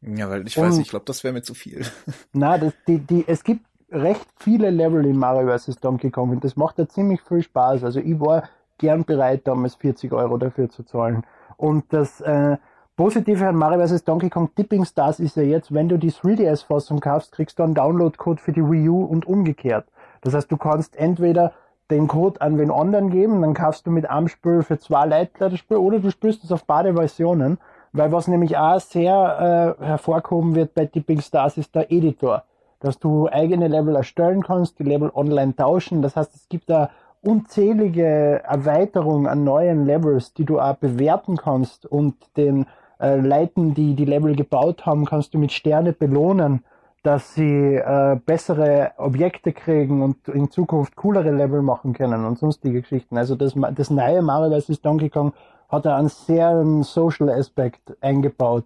Ja, weil ich weiß, Und, ich glaube, das wäre mir zu viel. Na, das, die, die, es gibt recht viele Level in Mario vs. Donkey Kong und das macht ja ziemlich viel Spaß. Also ich war gern bereit, damals 40 Euro dafür zu zahlen. Und das äh, Positive an Mario vs. Donkey Kong Tipping Stars ist ja jetzt, wenn du die 3DS-Fassung kaufst, kriegst du einen Download-Code für die Wii U und umgekehrt. Das heißt, du kannst entweder den Code an wen anderen geben, dann kaufst du mit einem Spiel für zwei Leute das Spiel, oder du spielst es auf beide Versionen, weil was nämlich auch sehr äh, hervorkommen wird bei Tipping Stars ist der Editor dass du eigene Level erstellen kannst, die Level online tauschen. Das heißt, es gibt da unzählige Erweiterungen an neuen Levels, die du auch bewerten kannst und den äh, Leuten, die die Level gebaut haben, kannst du mit Sterne belohnen, dass sie äh, bessere Objekte kriegen und in Zukunft coolere Level machen können und sonstige Geschichten. Also das, das neue Mario vs. Donkey Kong hat einen sehr Social Aspekt eingebaut,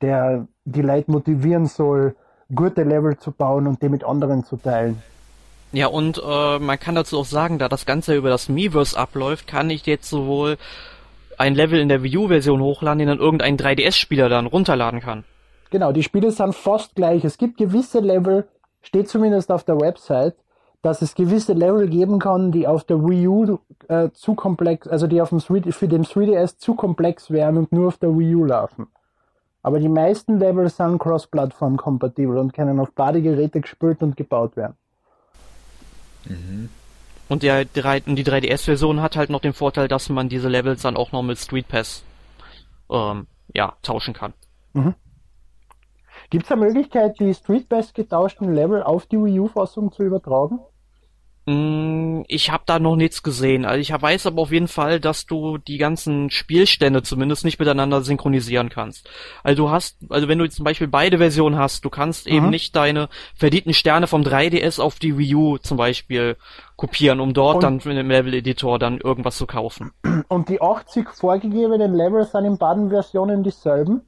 der die Leute motivieren soll, gute Level zu bauen und die mit anderen zu teilen. Ja, und äh, man kann dazu auch sagen, da das Ganze über das Miiverse abläuft, kann ich jetzt sowohl ein Level in der Wii U-Version hochladen, den dann irgendein 3DS-Spieler dann runterladen kann. Genau, die Spiele sind fast gleich. Es gibt gewisse Level, steht zumindest auf der Website, dass es gewisse Level geben kann, die auf der Wii U äh, zu komplex, also die auf dem 3D, für den 3DS zu komplex wären und nur auf der Wii U laufen. Aber die meisten Level sind cross-plattform-kompatibel und können auf beide Geräte gespielt und gebaut werden. Mhm. Und der, die 3DS-Version hat halt noch den Vorteil, dass man diese Levels dann auch noch mit Street Pass ähm, ja, tauschen kann. Mhm. Gibt es eine Möglichkeit, die Street Pass getauschten Level auf die Wii U-Fassung zu übertragen? Mm, ich habe da noch nichts gesehen. Also ich weiß aber auf jeden Fall, dass du die ganzen Spielstände zumindest nicht miteinander synchronisieren kannst. Also du hast, also wenn du zum Beispiel beide Versionen hast, du kannst mhm. eben nicht deine verdienten Sterne vom 3DS auf die Wii U zum Beispiel kopieren, um dort und dann mit dem Level-Editor dann irgendwas zu kaufen. Und die 80 vorgegebenen Level sind in beiden Versionen dieselben?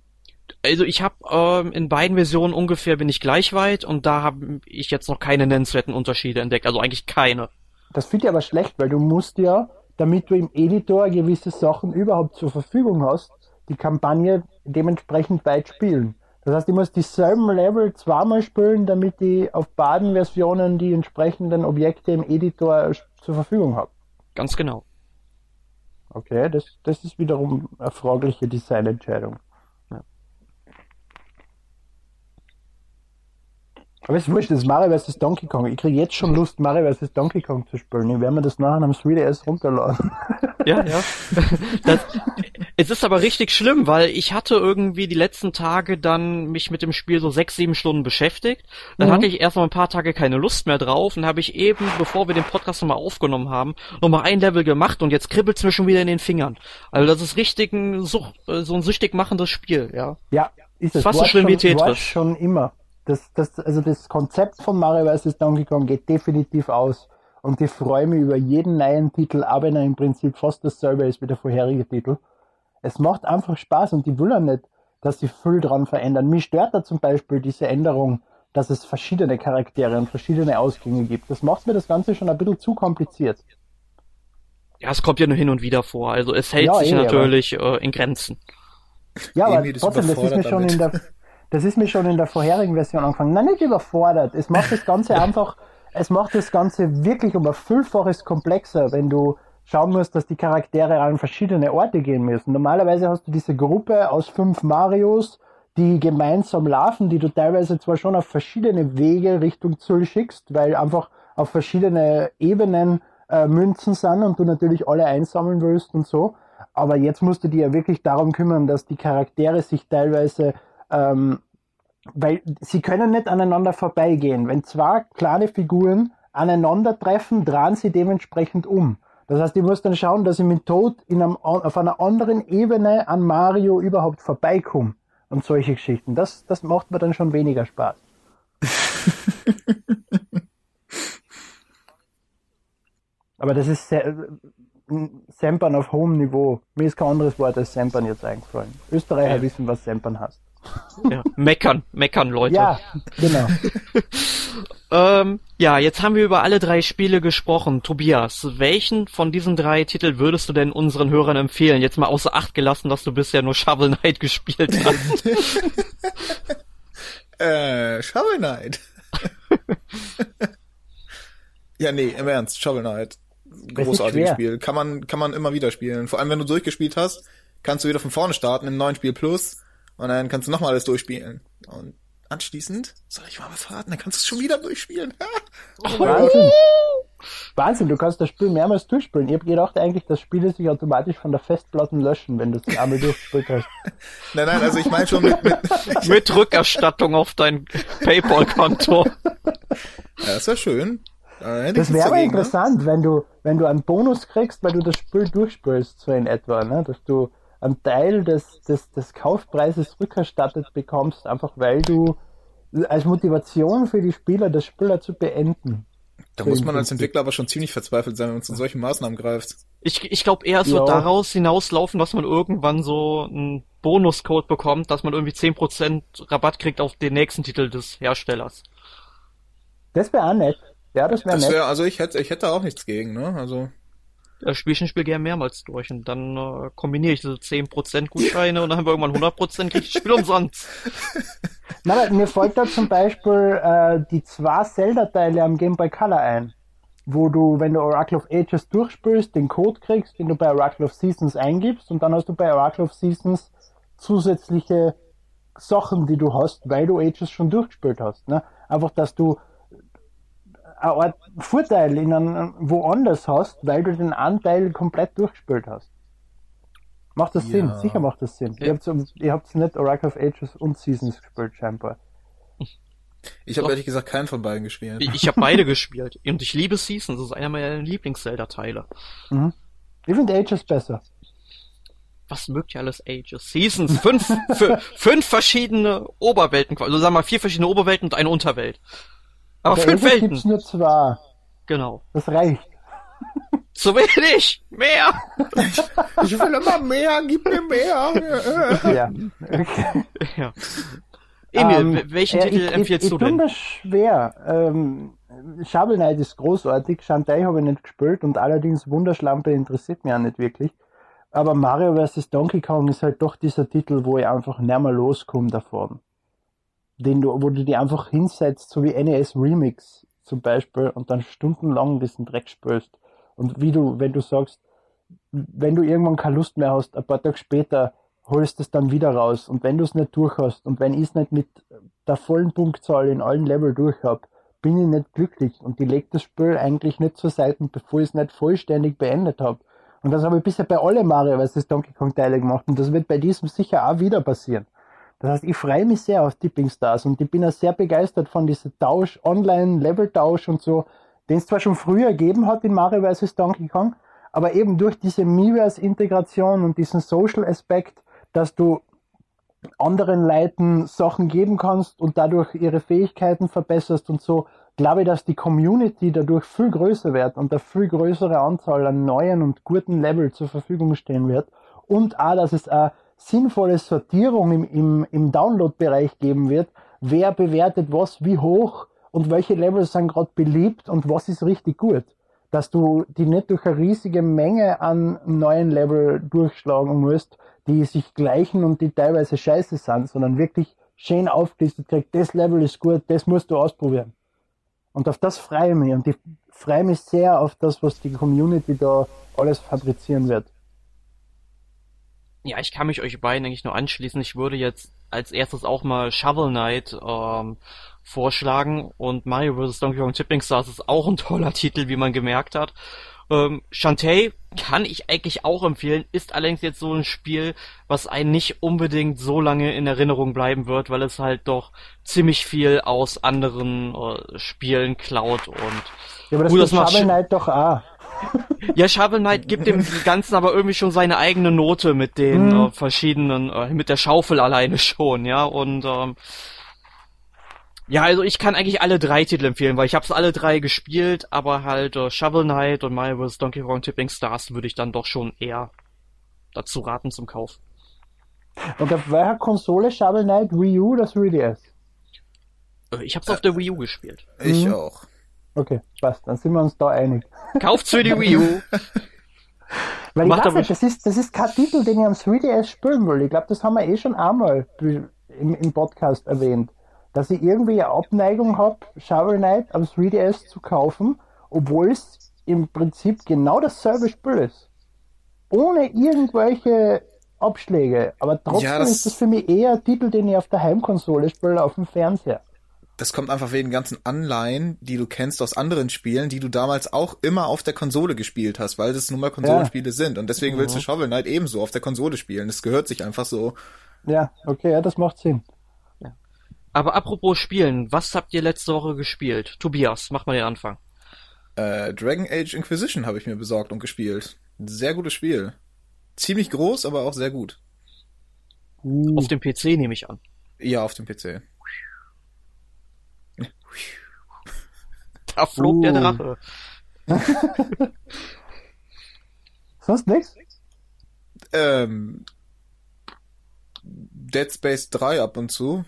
Also ich habe ähm, in beiden Versionen ungefähr bin ich gleich weit und da habe ich jetzt noch keine nennenswerten Unterschiede entdeckt, also eigentlich keine. Das finde ich aber schlecht, weil du musst ja, damit du im Editor gewisse Sachen überhaupt zur Verfügung hast, die Kampagne dementsprechend weit spielen. Das heißt, ich muss dieselben Level zweimal spielen, damit ich auf beiden Versionen die entsprechenden Objekte im Editor zur Verfügung habe. Ganz genau. Okay, das, das ist wiederum eine fragliche Designentscheidung. Aber es ist wurscht, das ist Mario vs. Donkey Kong. Ich kriege jetzt schon Lust, Mario vs. Donkey Kong zu spielen. Ich werde mir das nachher am 3DS runterladen. Ja, ja. Das, es ist aber richtig schlimm, weil ich hatte irgendwie die letzten Tage dann mich mit dem Spiel so sechs, sieben Stunden beschäftigt. Dann Mhm. hatte ich erstmal ein paar Tage keine Lust mehr drauf und habe ich eben, bevor wir den Podcast nochmal aufgenommen haben, nochmal ein Level gemacht und jetzt kribbelt's mir schon wieder in den Fingern. Also das ist richtig ein Such, äh, so ein süchtig machendes Spiel, ja. Ja, ist es. Fast so schlimm wie Tetris. schon immer. Das, das, also das Konzept von Mario vs. Donkey Kong geht definitiv aus. Und ich freue mich über jeden neuen Titel, auch wenn er im Prinzip fast dasselbe ist wie der vorherige Titel. Es macht einfach Spaß und ich will ja nicht, dass sie viel dran verändern. Mich stört da zum Beispiel diese Änderung, dass es verschiedene Charaktere und verschiedene Ausgänge gibt. Das macht mir das Ganze schon ein bisschen zu kompliziert. Ja, es kommt ja nur hin und wieder vor. Also es hält Ja, sich eh, natürlich äh, in Grenzen. Ja, aber trotzdem, das ist mir schon in der, das ist mir schon in der vorherigen Version angefangen. Nein, nicht überfordert. Es macht das Ganze einfach, es macht das Ganze wirklich um ein Vielfaches komplexer, wenn du schauen musst, dass die Charaktere an verschiedene Orte gehen müssen. Normalerweise hast du diese Gruppe aus fünf Marios, die gemeinsam laufen, die du teilweise zwar schon auf verschiedene Wege Richtung Ziel schickst, weil einfach auf verschiedene Ebenen äh, Münzen sind und du natürlich alle einsammeln willst und so. Aber jetzt musst du dir ja wirklich darum kümmern, dass die Charaktere sich teilweise, ähm, weil sie können nicht aneinander vorbeigehen. Wenn zwei kleine Figuren aneinandertreffen, drehen sie dementsprechend um. Das heißt, ich muss dann schauen, dass ich mit Tod in einem, auf einer anderen Ebene an Mario überhaupt vorbeikomme. Und solche Geschichten. Das, das macht mir dann schon weniger Spaß. Aber das ist Sempern auf hohem Niveau. Mir ist kein anderes Wort als Sempern jetzt eingefallen. Österreicher Ja. wissen, was Sempern heißt. Ja. Meckern, meckern, Leute. Ja, genau. Ähm, ja, jetzt haben wir über alle drei Spiele gesprochen. Tobias, welchen von diesen drei Titeln würdest du denn unseren Hörern empfehlen? Jetzt mal außer Acht gelassen, dass du bisher nur Shovel Knight gespielt hast. Äh, Shovel Knight. ja, nee, im Ernst, Shovel Knight. Großartiges. Spiel. Kann man, kann man immer wieder spielen. Vor allem, wenn du durchgespielt hast, kannst du wieder von vorne starten im neuen Spiel Plus und dann kannst du nochmal alles durchspielen. Und anschließend, soll ich mal was verraten, dann kannst du es schon wieder durchspielen. Wahnsinn. Wahnsinn, du kannst das Spiel mehrmals durchspielen. Ich habe gedacht eigentlich, dass Spiele sich automatisch von der Festplatte löschen, wenn du es einmal durchgespielt hast. nein, nein, also ich meine schon mit, mit Mit Rückerstattung auf dein Paypal-Konto. ja, das wäre schön. Ich Das wäre aber ne? interessant, wenn du, wenn du einen Bonus kriegst, weil du das Spiel durchspielst, so in etwa, ne? dass du einen Teil des, des, des Kaufpreises rückerstattet bekommst, einfach weil du als Motivation für die Spieler das Spiel zu beenden. Da muss man als Entwickler aber schon ziemlich verzweifelt sein, wenn man zu solchen Maßnahmen greift. Ich, ich glaube eher, es wird Ja. daraus hinauslaufen, dass man irgendwann so einen Bonuscode bekommt, dass man irgendwie 10% Rabatt kriegt auf den nächsten Titel des Herstellers. Das wäre auch nett. Ja, das wäre nett. wäre, also ich hätte, ich hätte auch nichts gegen, ne? Also Da spiele ich ein Spiel gerne mehrmals durch und dann äh, kombiniere ich diese 10% Gutscheine und dann haben wir irgendwann 100% kriege ich das Spiel umsonst. Nein, aber mir fällt da zum Beispiel äh, die zwei Zelda-Teile am Game Boy Color ein, wo du, wenn du Oracle of Ages durchspielst, den Code kriegst, den du bei Oracle of Seasons eingibst und dann hast du bei Oracle of Seasons zusätzliche Sachen, die du hast, weil du Ages schon durchgespielt hast. Ne? Einfach, dass du eine Art Vorteil in einem, woanders hast, weil du den Anteil komplett durchgespielt hast. Macht das Sinn? Ja. Sicher macht das Sinn. Ja. Ihr habt ihr habt's nicht Oracle of Ages und Seasons gespielt, scheinbar. ich habe ehrlich gesagt keinen von beiden gespielt. Ich, ich habe beide gespielt und ich liebe Seasons, das ist einer meiner Lieblings-Zelda-Teile. Ich finde Ages besser. Was mögt ihr alles Ages? Seasons, fünf, fü- fünf verschiedene Oberwelten, also sagen wir mal vier verschiedene Oberwelten und eine Unterwelt. Aber Bei fünf Ages Welten, gibt's nur zwei. genau. Das reicht. Zu wenig, mehr. Ich will immer mehr, gib mir mehr. Ja. Okay. Ja. Emil, Ähm, wel- welchen ja, Titel ich, empfiehlst ich, du ich denn? mir schwer. Ähm, Shovel Knight ist großartig. Shantae habe ich nicht gespielt und allerdings Wunderschlampe interessiert mich auch nicht wirklich. Aber Mario vs. Donkey Kong ist halt doch dieser Titel, wo ich einfach nicht mehr loskomme davon. Den du, wo du die einfach hinsetzt, so wie NES Remix zum Beispiel, und dann stundenlang diesen Dreck spürst. Und wie du, wenn du sagst, wenn du irgendwann keine Lust mehr hast, ein paar Tage später holst es dann wieder raus. Und wenn du es nicht durch hast und wenn ich es nicht mit der vollen Punktzahl in allen Level durch habe, bin ich nicht glücklich und ich lege das Spiel eigentlich nicht zur Seite, bevor ich es nicht vollständig beendet habe. Und das habe ich bisher bei alle Mario vs. Donkey Kong Teile gemacht und das wird bei diesem sicher auch wieder passieren. Das heißt, ich freue mich sehr auf Tipping Stars und ich bin auch sehr begeistert von diesem Tausch, Online-Level-Tausch und so, den es zwar schon früher gegeben hat in Mario vs. Donkey Kong, aber eben durch diese Miiverse-Integration und diesen Social-Aspekt, dass du anderen Leuten Sachen geben kannst und dadurch ihre Fähigkeiten verbesserst und so, glaube ich, dass die Community dadurch viel größer wird und eine viel größere Anzahl an neuen und guten Level zur Verfügung stehen wird und auch, dass es eine sinnvolle Sortierung im, im, im Download-Bereich geben wird, wer bewertet was wie hoch und welche Levels sind gerade beliebt und was ist richtig gut. Dass du die nicht durch eine riesige Menge an neuen Level durchschlagen musst, die sich gleichen und die teilweise scheiße sind, sondern wirklich schön aufgelistet kriegt, das Level ist gut, das musst du ausprobieren. Und auf das freue ich mich und ich freue mich sehr auf das, was die Community da alles fabrizieren wird. Ja, ich kann mich euch beiden eigentlich nur anschließen. Ich würde jetzt als erstes auch mal Shovel Knight ähm, vorschlagen und Mario vs. Donkey Kong Tipping Stars ist auch ein toller Titel, wie man gemerkt hat. Ähm, Shantae kann ich eigentlich auch empfehlen, ist allerdings jetzt so ein Spiel, was einen nicht unbedingt so lange in Erinnerung bleiben wird, weil es halt doch ziemlich viel aus anderen äh, Spielen klaut und ja, aber das, gut, das macht Shovel Knight doch auch. Ja, Shovel Knight gibt dem Ganzen aber irgendwie schon seine eigene Note mit den hm. äh, verschiedenen, äh, mit der Schaufel alleine schon, ja, und ähm, ja, also ich kann eigentlich alle drei Titel empfehlen, weil ich habe alle drei gespielt, aber halt äh, Shovel Knight und Mario vs. Donkey Kong Tipping Stars würde ich dann doch schon eher dazu raten zum Kauf. Und auf welcher Konsole Shovel Knight? Wii U oder 3DS? Äh, ich hab's äh, auf der Wii U gespielt. Ich mhm. auch. Okay, passt, dann sind wir uns da einig. Kauft's für die Wii U. Weil ich weiß nicht, das ist, das ist kein Titel, den ich am 3DS spielen will. Ich glaube, das haben wir eh schon einmal im, im Podcast erwähnt. Dass ich irgendwie eine Abneigung habe, Shovel Knight am 3DS zu kaufen, obwohl es im Prinzip genau dasselbe Spiel ist. Ohne irgendwelche Abschläge. Aber trotzdem ja, das ist das für mich eher ein Titel, den ich auf der Heimkonsole spiele, auf dem Fernseher das kommt einfach wegen ganzen Anleihen, die du kennst aus anderen Spielen, die du damals auch immer auf der Konsole gespielt hast, weil das nun mal Konsolenspiele ja. sind. Und deswegen mhm. willst du Shovel Knight ebenso auf der Konsole spielen. Das gehört sich einfach so. Ja, okay, ja, das macht Sinn. Ja. Aber apropos Spielen, was habt ihr letzte Woche gespielt? Tobias, mach mal den Anfang. Äh, Dragon Age Inquisition habe ich mir besorgt und gespielt. Sehr gutes Spiel. Ziemlich groß, aber auch sehr gut. Uh. Auf dem PC nehme ich an. Ja, auf dem PC. Da flog uh. der Drache. Sonst nichts? Ähm, Dead Space 3 ab und zu.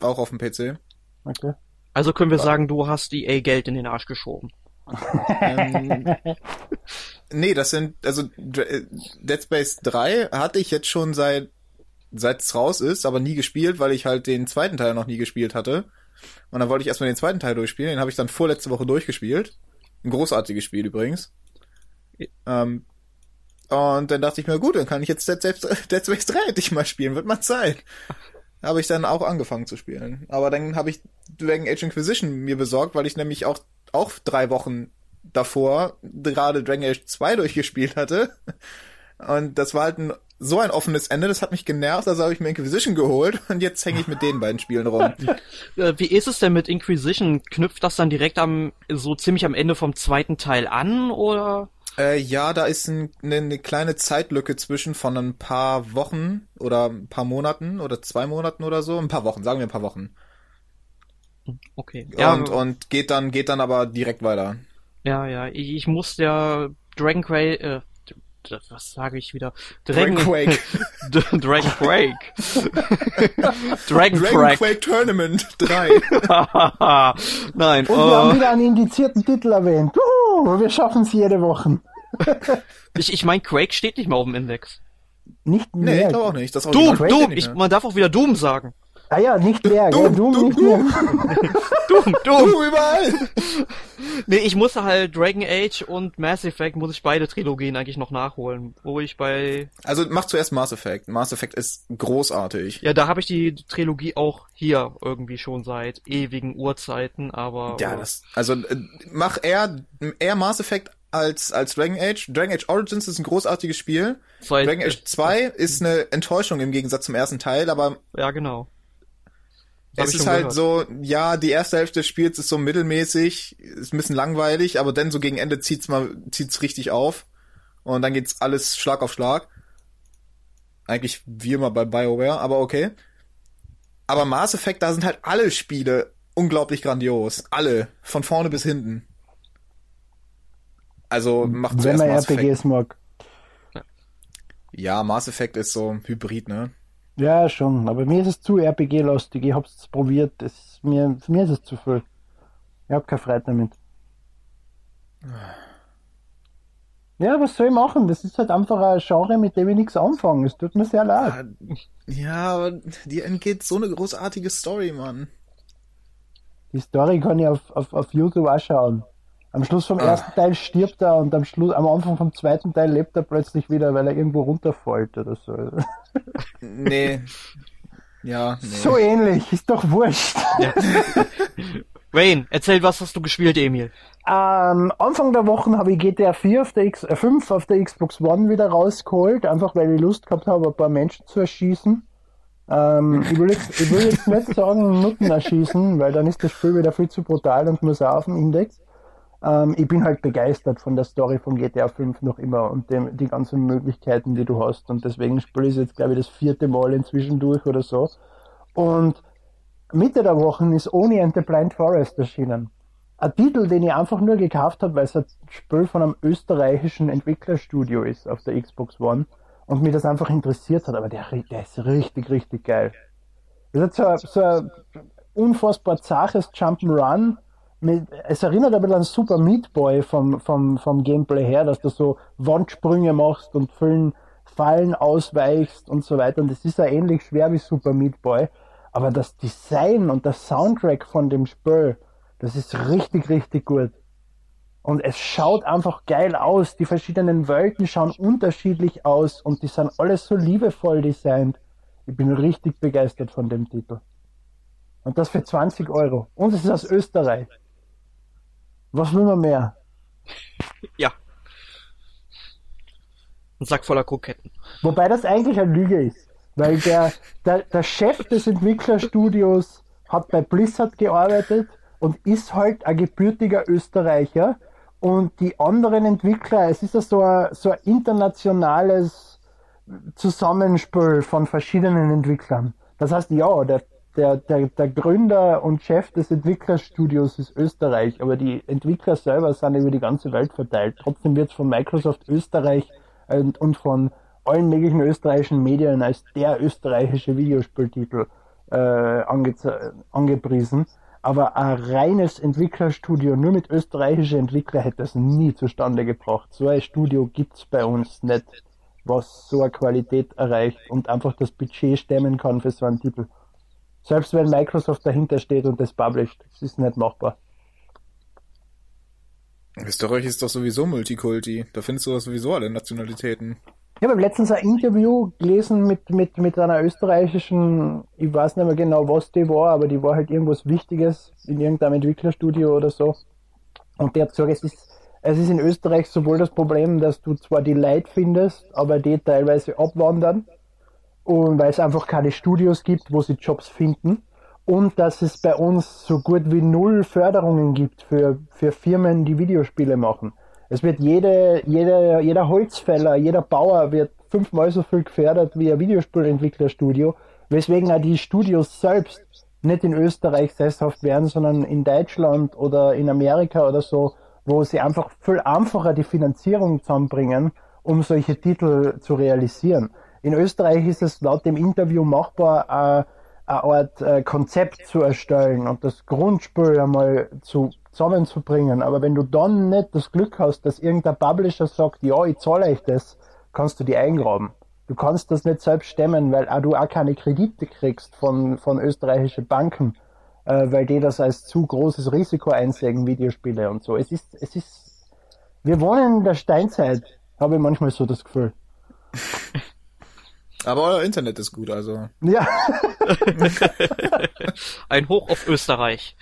Auch auf dem PC. Okay. Also können wir sagen, du hast die A Geld in den Arsch geschoben. ähm, nee, das sind, also Dead Space 3 hatte ich jetzt schon seit seit es raus ist, aber nie gespielt, weil ich halt den zweiten Teil noch nie gespielt hatte. Und dann wollte ich erstmal den zweiten Teil durchspielen. Den habe ich dann vorletzte Woche durchgespielt. Ein großartiges Spiel übrigens. Ähm, und dann dachte ich mir, gut, dann kann ich jetzt Dead, Dead Space 3 endlich mal spielen. Wird mal Zeit. Habe ich dann auch angefangen zu spielen. Aber dann habe ich Dragon Age Inquisition mir besorgt, weil ich nämlich auch, auch drei Wochen davor gerade Dragon Age 2 durchgespielt hatte. Und das war halt ein so ein offenes Ende, das hat mich genervt, also habe ich mir Inquisition geholt und jetzt hänge ich mit den beiden Spielen rum. Äh, wie ist es denn mit Inquisition? Knüpft das dann direkt am so ziemlich am Ende vom zweiten Teil an oder? Äh, ja, da ist ein, eine, eine kleine Zeitlücke zwischen von ein paar Wochen oder ein paar Monaten oder zwei Monaten oder so, ein paar Wochen, sagen wir ein paar Wochen. Okay. Ja, und, und geht dann geht dann aber direkt weiter. Ja, ja, ich, ich muss ja Dragon Quest, äh, was sage ich wieder? Dragon, Quake. Dragon Quake. Dragon, Dragon Quake Tournament 3. Nein. Und uh, wir haben äh, wieder einen indizierten Titel erwähnt. Uh, wir schaffen es jede Woche. ich ich meine, Quake steht nicht mehr auf dem Index. Nicht mehr. Nee, ich glaube auch nicht. Das Doom, Doom. Ich, man darf auch wieder Doom sagen. Ah ja, nicht der, Doom, gell? Doom, Doom, nicht Doom. mehr. Dumm, dumm. Du überall! Nee, ich musste halt Dragon Age und Mass Effect muss ich beide Trilogien eigentlich noch nachholen, wo ich bei Also mach zuerst Mass Effect. Mass Effect ist großartig. ja, da habe ich die Trilogie auch hier irgendwie schon seit ewigen Urzeiten, aber Ja, das, also äh, mach eher, eher Mass Effect als, als Dragon Age. Dragon Age Origins ist ein großartiges Spiel. seit, Dragon Age 2 ist eine Enttäuschung im Gegensatz zum ersten Teil, aber ja genau. Das es ist halt gehört. so, ja, die erste Hälfte des Spiels ist so mittelmäßig, ist ein bisschen langweilig, aber dann so gegen Ende zieht's mal, zieht's richtig auf. Und dann geht's alles Schlag auf Schlag. Eigentlich wie immer bei BioWare, aber okay. Aber Mass Effect, da sind halt alle Spiele unglaublich grandios. Alle. Von vorne bis hinten. Also macht Wenn zuerst man Mass Effect. RPGs mag. Ja, Mass Effect ist so Hybrid, ne? Ja, schon. Aber mir ist es zu RPG-lastig. Ich hab's probiert. Es, mir, für mir ist es zu viel. Ich hab keine Freude damit. Ja, was soll ich machen? Das ist halt einfach ein Genre, mit dem ich nichts anfange. Es tut mir sehr leid. Ja, aber dir entgeht so eine großartige Story, Mann. Die Story kann ich auf, auf, auf YouTube auch schauen. Am Schluss vom ersten Teil stirbt er und am Schluss, am Anfang vom zweiten Teil lebt er plötzlich wieder, weil er irgendwo runterfällt oder so. Nee. Ja, nee. So ähnlich, ist doch wurscht. Wayne, erzähl, was hast du gespielt, Emil? Ähm, Anfang der Woche habe ich GTA 4 auf der X, äh, 5 auf der Xbox One wieder rausgeholt, einfach weil ich Lust gehabt habe, ein paar Menschen zu erschießen. Ähm, ich, will jetzt, ich will jetzt nicht sagen Nutten erschießen, weil dann ist das Spiel wieder viel zu brutal und muss auch auf dem Index. Ähm, ich bin halt begeistert von der Story von GTA 5 noch immer und dem, die ganzen Möglichkeiten, die du hast. Und deswegen spiele ich jetzt, glaube ich, das vierte Mal inzwischen durch oder so. Und Mitte der Woche ist Oni and the Blind Forest erschienen. Ein Titel, den ich einfach nur gekauft habe, weil es ein Spiel von einem österreichischen Entwicklerstudio ist auf der Xbox One und mich das einfach interessiert hat. Aber der, der ist richtig, richtig geil. Das ist so, ein- so ein unfassbar zaches Jump'n'Run. Es erinnert ein bisschen an Super Meat Boy vom, vom, vom Gameplay her, dass du so Wandsprünge machst und vielen Fallen ausweichst und so weiter. Und das ist ja ähnlich schwer wie Super Meat Boy. Aber das Design und der Soundtrack von dem Spiel, das ist richtig, richtig gut. Und es schaut einfach geil aus. Die verschiedenen Welten schauen unterschiedlich aus und die sind alles so liebevoll designt. Ich bin richtig begeistert von dem Titel. Und das für 20 Euro. Und es ist aus Österreich. Was will man mehr? Ja. Ein Sack voller Kroketten. Wobei das eigentlich eine Lüge ist. Weil der, der, der Chef des Entwicklerstudios hat bei Blizzard gearbeitet und ist halt ein gebürtiger Österreicher. Und die anderen Entwickler, es ist ja so ein, so ein internationales Zusammenspiel von verschiedenen Entwicklern. Das heißt, ja, der, der, der, der Gründer und Chef des Entwicklerstudios ist Österreich, aber die Entwickler selber sind über die ganze Welt verteilt. Trotzdem wird von Microsoft Österreich und, und von allen möglichen österreichischen Medien als der österreichische Videospieltitel äh, angeze- angepriesen. Aber ein reines Entwicklerstudio nur mit österreichischen Entwicklern hätte es nie zustande gebracht. So ein Studio gibt's bei uns nicht, was so eine Qualität erreicht und einfach das Budget stemmen kann für so einen Titel. Selbst wenn Microsoft dahinter steht und das published, das ist nicht machbar. Österreich ist doch sowieso Multikulti. Da findest du doch sowieso alle Nationalitäten. Ich habe letztens ein Interview gelesen mit, mit, mit einer österreichischen, ich weiß nicht mehr genau, was die war, aber die war halt irgendwas Wichtiges in irgendeinem Entwicklerstudio oder so. Und der hat gesagt, es ist, es ist in Österreich sowohl das Problem, dass du zwar die Leute findest, aber die teilweise abwandern und weil es einfach keine Studios gibt, wo sie Jobs finden und dass es bei uns so gut wie null Förderungen gibt für, für Firmen, die Videospiele machen. Es wird jede, jede, jeder Holzfäller, jeder Bauer wird fünfmal so viel gefördert wie ein Videospielentwicklerstudio, weswegen auch die Studios selbst nicht in Österreich sesshaft werden, sondern in Deutschland oder in Amerika oder so, wo sie einfach viel einfacher die Finanzierung zusammenbringen, um solche Titel zu realisieren. In Österreich ist es laut dem Interview machbar, äh, eine Art äh, Konzept zu erstellen und das Grundspiel einmal zu, zusammenzubringen. Aber wenn du dann nicht das Glück hast, dass irgendein Publisher sagt, ja, ich zahle euch das, kannst du die eingraben. Du kannst das nicht selbst stemmen, weil auch du auch keine Kredite kriegst von, von österreichischen Banken, äh, weil die das als zu großes Risiko einsehen, Videospiele und so. Es ist, es ist, wir wohnen in der Steinzeit, habe ich manchmal so das Gefühl. Aber euer Internet ist gut, also. Ja. Ein Hoch auf Österreich.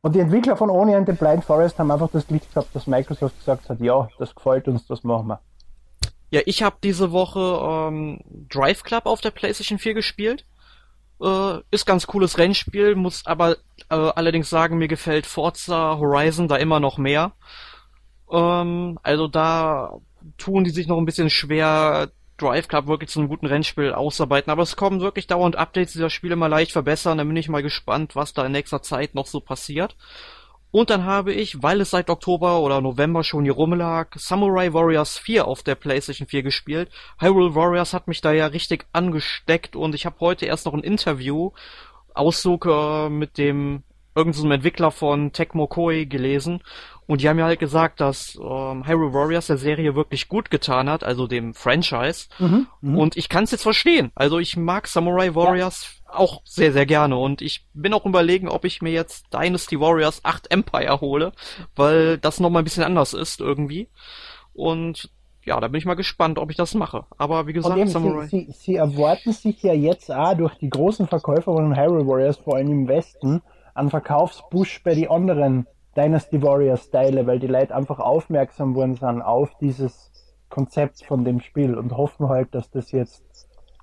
Und die Entwickler von Oni and the Blind Forest haben einfach das Glück gehabt, dass Microsoft gesagt hat, ja, das gefällt uns, das machen wir. Ja, ich habe diese Woche ähm, Drive Club auf der PlayStation 4 gespielt. Äh, ist ganz cooles Rennspiel, muss aber äh, allerdings sagen, mir gefällt Forza Horizon da immer noch mehr. Ähm, also da tun die sich noch ein bisschen schwer, Drive Club wirklich zu einem guten Rennspiel ausarbeiten. Aber es kommen wirklich dauernd Updates, die das Spiel immer leicht verbessern. Da bin ich mal gespannt, was da in nächster Zeit noch so passiert. Und dann habe ich, weil es seit Oktober oder November schon hier rumlag, Samurai Warriors 4 auf der PlayStation 4 gespielt. Hyrule Warriors hat mich da ja richtig angesteckt und ich habe heute erst noch ein Interview, Auszug äh, mit dem irgendeinem so Entwickler von Tecmo Koei gelesen und die haben ja halt gesagt, dass ähm, Hyrule Warriors der Serie wirklich gut getan hat, also dem Franchise. Mhm, mh. Und ich kann es jetzt verstehen. Also ich mag Samurai Warriors auch sehr, sehr gerne. Und ich bin auch überlegen, ob ich mir jetzt Dynasty Warriors 8 Empire hole, weil das nochmal ein bisschen anders ist irgendwie. Und ja, da bin ich mal gespannt, ob ich das mache. Aber wie gesagt, Samurai. sie, sie, sie erwarten sich ja jetzt auch durch die großen Verkäufer von Hyrule Warriors, vor allem im Westen, einen Verkaufspush bei den anderen Dynasty Warriors Teile, weil die Leute einfach aufmerksam worden sind auf dieses Konzept von dem Spiel und hoffen halt, dass das jetzt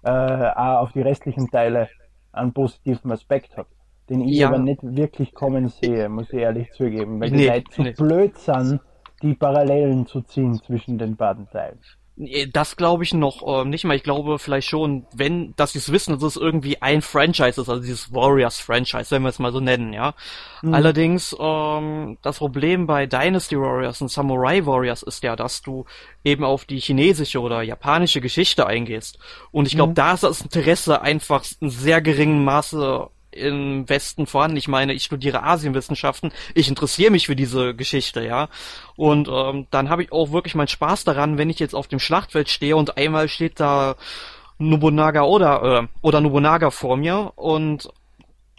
äh, auch auf die restlichen Teile einen positiven Aspekt hat. Den ich Ja. aber nicht wirklich kommen sehe, muss ich ehrlich zugeben, weil die Nee, Leute zu nee. blöd sind, die Parallelen zu ziehen zwischen den beiden Teilen. Nee, Das glaube ich noch ähm, nicht mal. Ich glaube vielleicht schon, wenn, dass sie es wissen, dass es irgendwie ein Franchise ist, also dieses Warriors-Franchise, wenn wir es mal so nennen, ja. Allerdings, ähm, das Problem bei Dynasty Warriors und Samurai Warriors ist ja, dass du eben auf die chinesische oder japanische Geschichte eingehst. Und ich glaube, da ist das Interesse einfach in sehr geringem Maße im Westen vorhanden. Ich meine, ich studiere Asienwissenschaften, ich interessiere mich für diese Geschichte, ja. Und ähm, dann habe ich auch wirklich meinen Spaß daran, wenn ich jetzt auf dem Schlachtfeld stehe und einmal steht da Nobunaga oder äh, oder Nobunaga vor mir und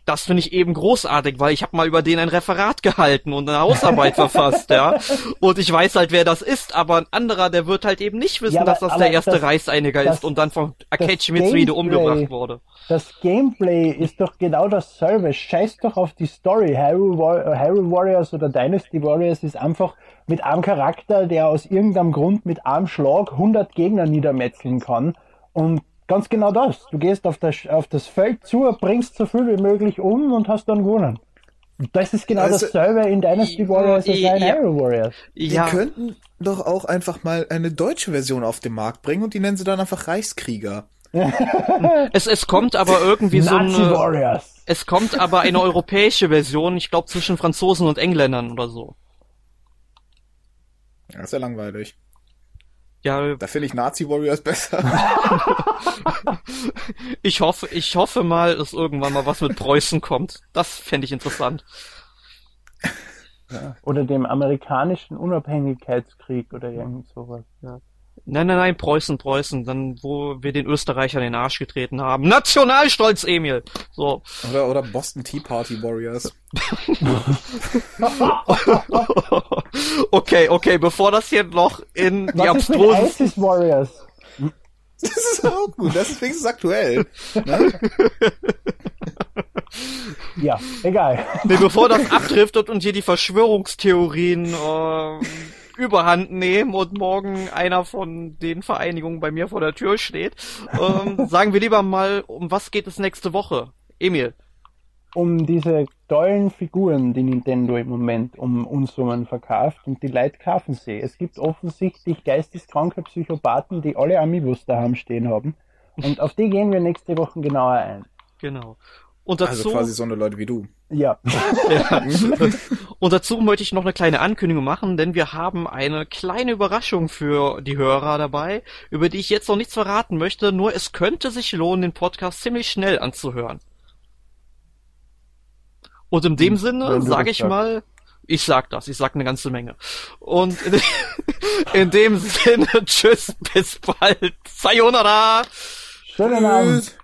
das finde ich eben großartig, weil ich habe mal über den ein Referat gehalten und eine Hausarbeit verfasst, ja. Und ich weiß halt, wer das ist, aber ein anderer, der wird halt eben nicht wissen, Ja, aber- dass das der erste das- Reichseiniger das- ist und dann von Akechi Mitsuhide umgebracht wurde. Das Gameplay ist doch genau dasselbe. Scheiß doch auf die Story. Hyrule, War äh, Hyrule Warriors oder Dynasty Warriors ist einfach mit einem Charakter, der aus irgendeinem Grund mit einem Schlag 100 Gegner niedermetzeln kann. Und ganz genau das. Du gehst auf das, auf das Feld zu, bringst so viel wie möglich um und hast dann gewonnen. Und Das ist genau Also- dasselbe in Dynasty Warriors als Ja. in Hyrule Warriors. Die Ja, könnten doch auch einfach mal eine deutsche Version auf den Markt bringen und die nennen sie dann einfach Reichskrieger. es, es kommt aber irgendwie so eine, Warriors. es kommt aber eine europäische Version, ich glaube zwischen Franzosen und Engländern oder so. Ja, ist ja langweilig. Ja, Da finde ich Nazi Warriors besser. ich hoffe, ich hoffe mal, dass irgendwann mal was mit Preußen kommt. Das fände ich interessant. Oder dem amerikanischen Unabhängigkeitskrieg oder irgend sowas. Ja. Nein, nein, nein, Preußen, Preußen, dann wo wir den Österreichern in den Arsch getreten haben. Nationalstolz, Emil. So. Oder, oder Boston Tea Party Warriors. okay, okay, bevor das hier noch in die abstrusen Warriors? Das ist auch gut, das ist wenigstens aktuell. Ne? Ja, egal. Nee, bevor das abdriftet und hier die Verschwörungstheorien äh, überhand nehmen und morgen einer von den Vereinigungen bei mir vor der Tür steht, ähm, sagen wir lieber mal, um was geht es nächste Woche? Emil. Um diese tollen Figuren, die Nintendo im Moment um Unsummen verkauft und die Leute kaufen sie. Es gibt offensichtlich geisteskranke Psychopathen, die alle Amiibos daheim stehen haben. Und auf die gehen wir nächste Woche genauer ein. Genau. Und dazu, Also quasi so eine Leute wie du. Ja. und dazu möchte ich noch eine kleine Ankündigung machen, denn wir haben eine kleine Überraschung für die Hörer dabei, über die ich jetzt noch nichts verraten möchte, nur es könnte sich lohnen, den Podcast ziemlich schnell anzuhören. Und in dem Wenn Sinne sage ich sagst. mal, ich sag das, ich sag eine ganze Menge. Und in, In dem Sinne, tschüss, bis bald. Sayonara. Schönen Abend.